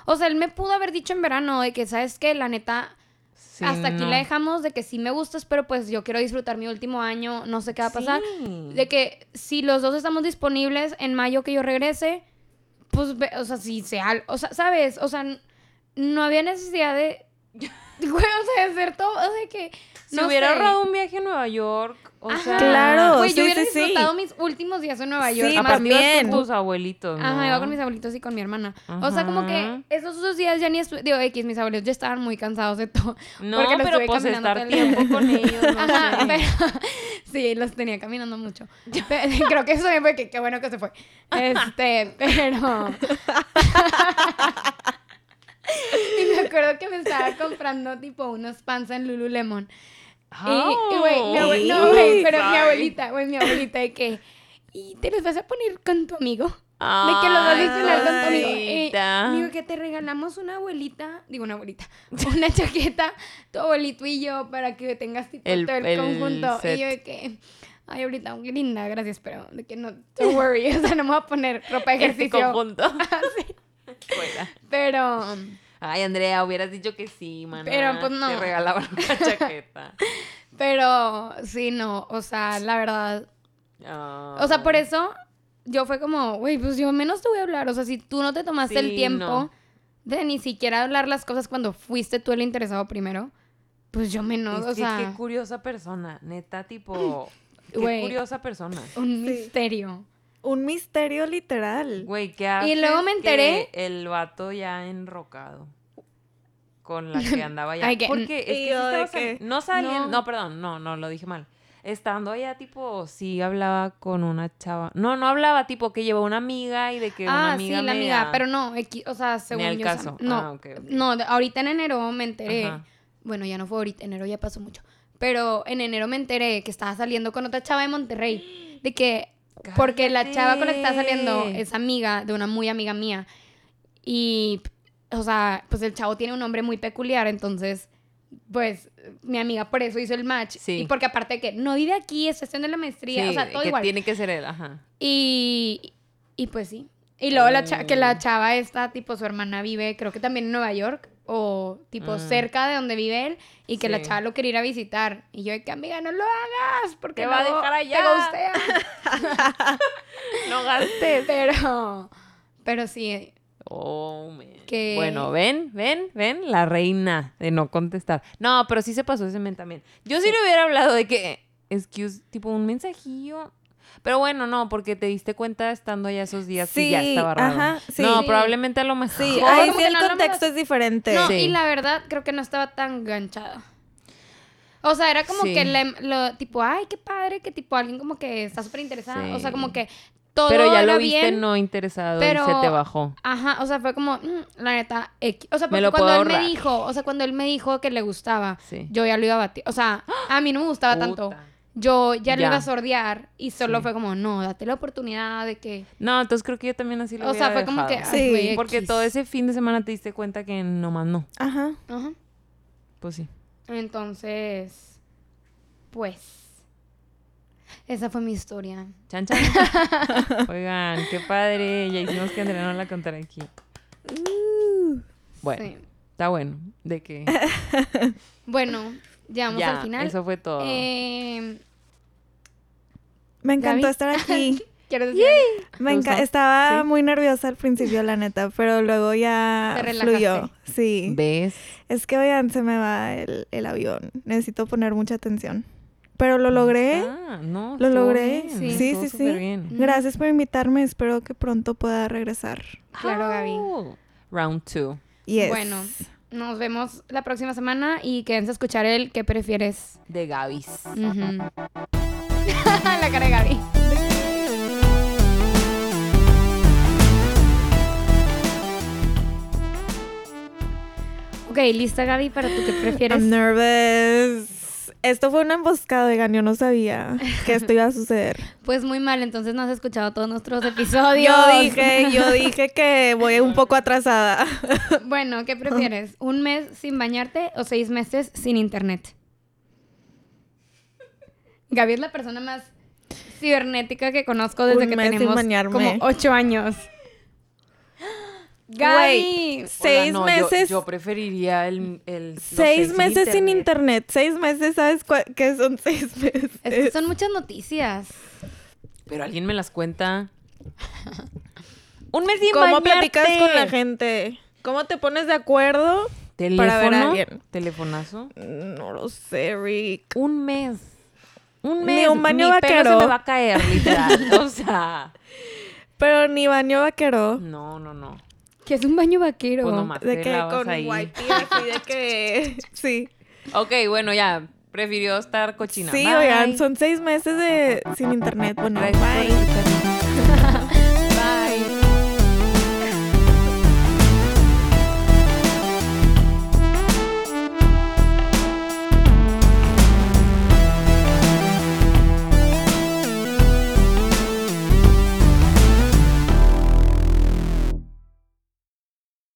O sea, él me pudo haber dicho en verano de que, ¿sabes qué? La neta, Sí, hasta aquí no. la dejamos, de que sí me gustas, pero pues yo quiero disfrutar mi último año, no sé qué va a pasar. Sí. De que si los dos estamos disponibles en mayo que yo regrese, pues, o sea, si sea, o sea, ¿sabes? O sea, no había necesidad de, güey, o sea, de hacer todo, o sea, que, Si no hubiera sé. ahorrado un viaje a Nueva York, o Ajá. sea... Claro, Güey, sí, yo hubiera sí, sí. disfrutado mis últimos días en Nueva York. Sí, más también. con tus abuelitos, ¿no? Ajá, iba con mis abuelitos y con mi hermana. O sea, como que esos dos días ya ni estuve. Digo, X, mis abuelitos ya estaban muy cansados de todo. No, porque los pero estuve pues caminando estar día. tiempo con ellos, no Ajá, sé. pero Sí, los tenía caminando mucho. Creo que eso fue que qué bueno que se fue. Este, pero. y me acuerdo que me estaba comprando tipo unos pants en Lululemon. Y, y, güey, no, güey, pero mi abuelita, güey, mi abuelita de que. ¿Y te los vas a poner con tu amigo? De que los vas a estrenar con tu amigo. Cosita. digo que te regalamos una abuelita, digo una abuelita, una chaqueta, tu abuelito y yo, para que tengas tipo El- todo el, el conjunto. set. Y yo de que, ay, abuelita, qué linda, gracias, pero de que no, don't worry, o sea, no me voy a poner ropa de Este ejercicio. conjunto. Sí. Fuera. Pero, Ay, Andrea, hubieras dicho que sí, man. Pero, pues, no. Te regalaban una chaqueta. pero, sí, no, o sea, la verdad, o sea, por eso yo fue como, güey, pues yo menos te voy a hablar, o sea, si tú no te tomaste el tiempo no. de ni siquiera hablar las cosas cuando fuiste tú el interesado primero, pues yo menos, Es o que sea... qué curiosa persona. Neta, tipo. Qué curiosa persona. Un Sí. misterio. Un misterio literal. Güey, ¿qué haces luego me enteré- que el vato ya enrocado. Con la que andaba ya. Porque es que ¿Y sí estaba? No saliendo. No. No. perdón, no, no, lo dije mal. Estando allá, tipo, sí hablaba con una chava. No, no hablaba, tipo, que llevó una amiga y de que una Ah, sí, amiga. la media- amiga, pero no, equi- o sea, según yo, sea, caso. no, Ah, ok, ok. no, ahorita en enero me enteré, Ajá. bueno, ya no fue ahorita, enero ya pasó mucho, pero en enero me enteré que estaba saliendo con otra chava de Monterrey, de que, porque la chava con la que estaba saliendo es amiga de una muy amiga mía, y, o sea, pues el chavo tiene un nombre muy peculiar, entonces, pues, mi amiga por eso hizo el match, Sí. y porque aparte de que no vive aquí, está haciendo la maestría, Sí, o sea, todo que igual. tiene que ser él, ajá. Y, y pues sí. Y luego la que la chava esta, tipo su hermana vive, creo que también en Nueva York, o tipo Mm. cerca de donde vive él, y que la Sí. chava lo quería ir a visitar. Y yo de que, amiga, no lo hagas, porque Te va a dejar allá. Te gustea. No gastes. pero, pero sí, Oh, man. Que- Bueno, ven, ven, ven, la reina de no contestar. No, pero sí se pasó ese men también. Yo sí, le hubiera hablado de que, excuse, tipo un mensajillo. Pero bueno, no, porque te diste cuenta estando allá esos días que ya Sí, estaba raro. ajá, sí. No, Sí. probablemente a lo mejor. Sí, ahí sí el no contexto es diferente. No, Sí. y la verdad creo que no estaba tan ganchada. O sea, era como Sí. que le- lo tipo, ay, qué padre, que tipo alguien como que está súper interesado. O sea, Sí. como que todo pero ya era lo viste bien. no interesado pero- y se te bajó. Ajá, o sea, fue como, mm, la neta, X. O sea, Me porque lo cuando puedo él me dijo, o sea, cuando él me dijo que le gustaba, Sí. yo ya lo iba a batir. O sea, a mí no me gustaba tanto. Yo ya, lo Ya. iba a sordear y solo Sí. fue como, no, date la oportunidad de que. No, entonces creo que yo también así lo O sea, fue como que. Sí, Porque todo ese fin de semana te diste cuenta que nomás no. Ajá. Ajá. Pues sí. Entonces, pues. Esa fue mi historia. Chan, chan. Oigan, qué padre. Ya hicimos que Andrea no la contara aquí. Bueno, Sí. está bueno. De que Bueno, llegamos ya, al final. eso fue todo. Eh, Me encantó Gaby. estar aquí. ¿Quieres decir? Estaba Sí. muy nerviosa al principio, la neta, pero luego ya fluyó. Sí. ¿Ves? Es que, oigan, se me va el, el avión. Necesito poner mucha atención. Pero lo logré. Ah, no, Lo logré. bien, Sí. Sí, sí, sí. súper bien. Gracias por invitarme. Espero que pronto pueda regresar. Claro, Gaby. Oh. Round two. Yes. Bueno, nos vemos la próxima semana y quédense a escuchar el ¿Qué prefieres? De Gavis. Ujú. la cara de Gaby. Ok, lista Gaby para tu ¿Qué prefieres? I'm nervous. Esto fue una emboscada, oigan. Yo no sabía que esto iba a suceder. Pues muy mal, entonces no has escuchado todos nuestros episodios. Yo dije, yo dije que voy un poco atrasada. Bueno, ¿qué prefieres? ¿Un mes sin bañarte o seis meses sin internet? Gaby es la persona más cibernética que conozco desde Un que mes sin tenemos bañarme. como ocho años. Gaby, Seis no, meses. Yo, preferiría el. el los seis meses sin internet. Seis meses, ¿sabes qué son seis meses? es que son muchas noticias. Pero alguien me las cuenta. Un mes sin ¿Cómo bañarte. platicas con la gente? ¿Cómo te pones de acuerdo? ¿Teléfono? para ver a alguien? ¿Telefonazo? No lo sé, Rick. Un mes. Un Ni mes. un baño Mi pelo vaquero. se me va a caer, literal. o sea. Pero ni baño vaquero. No, no, no. Que es un baño vaquero. Pues nomás De te que lavas con ahí. wipey, así de que... Sí. Ok, bueno, ya. Prefirió estar cochina. Sí, Bye. oigan, son seis meses de sin internet. Bueno, bye.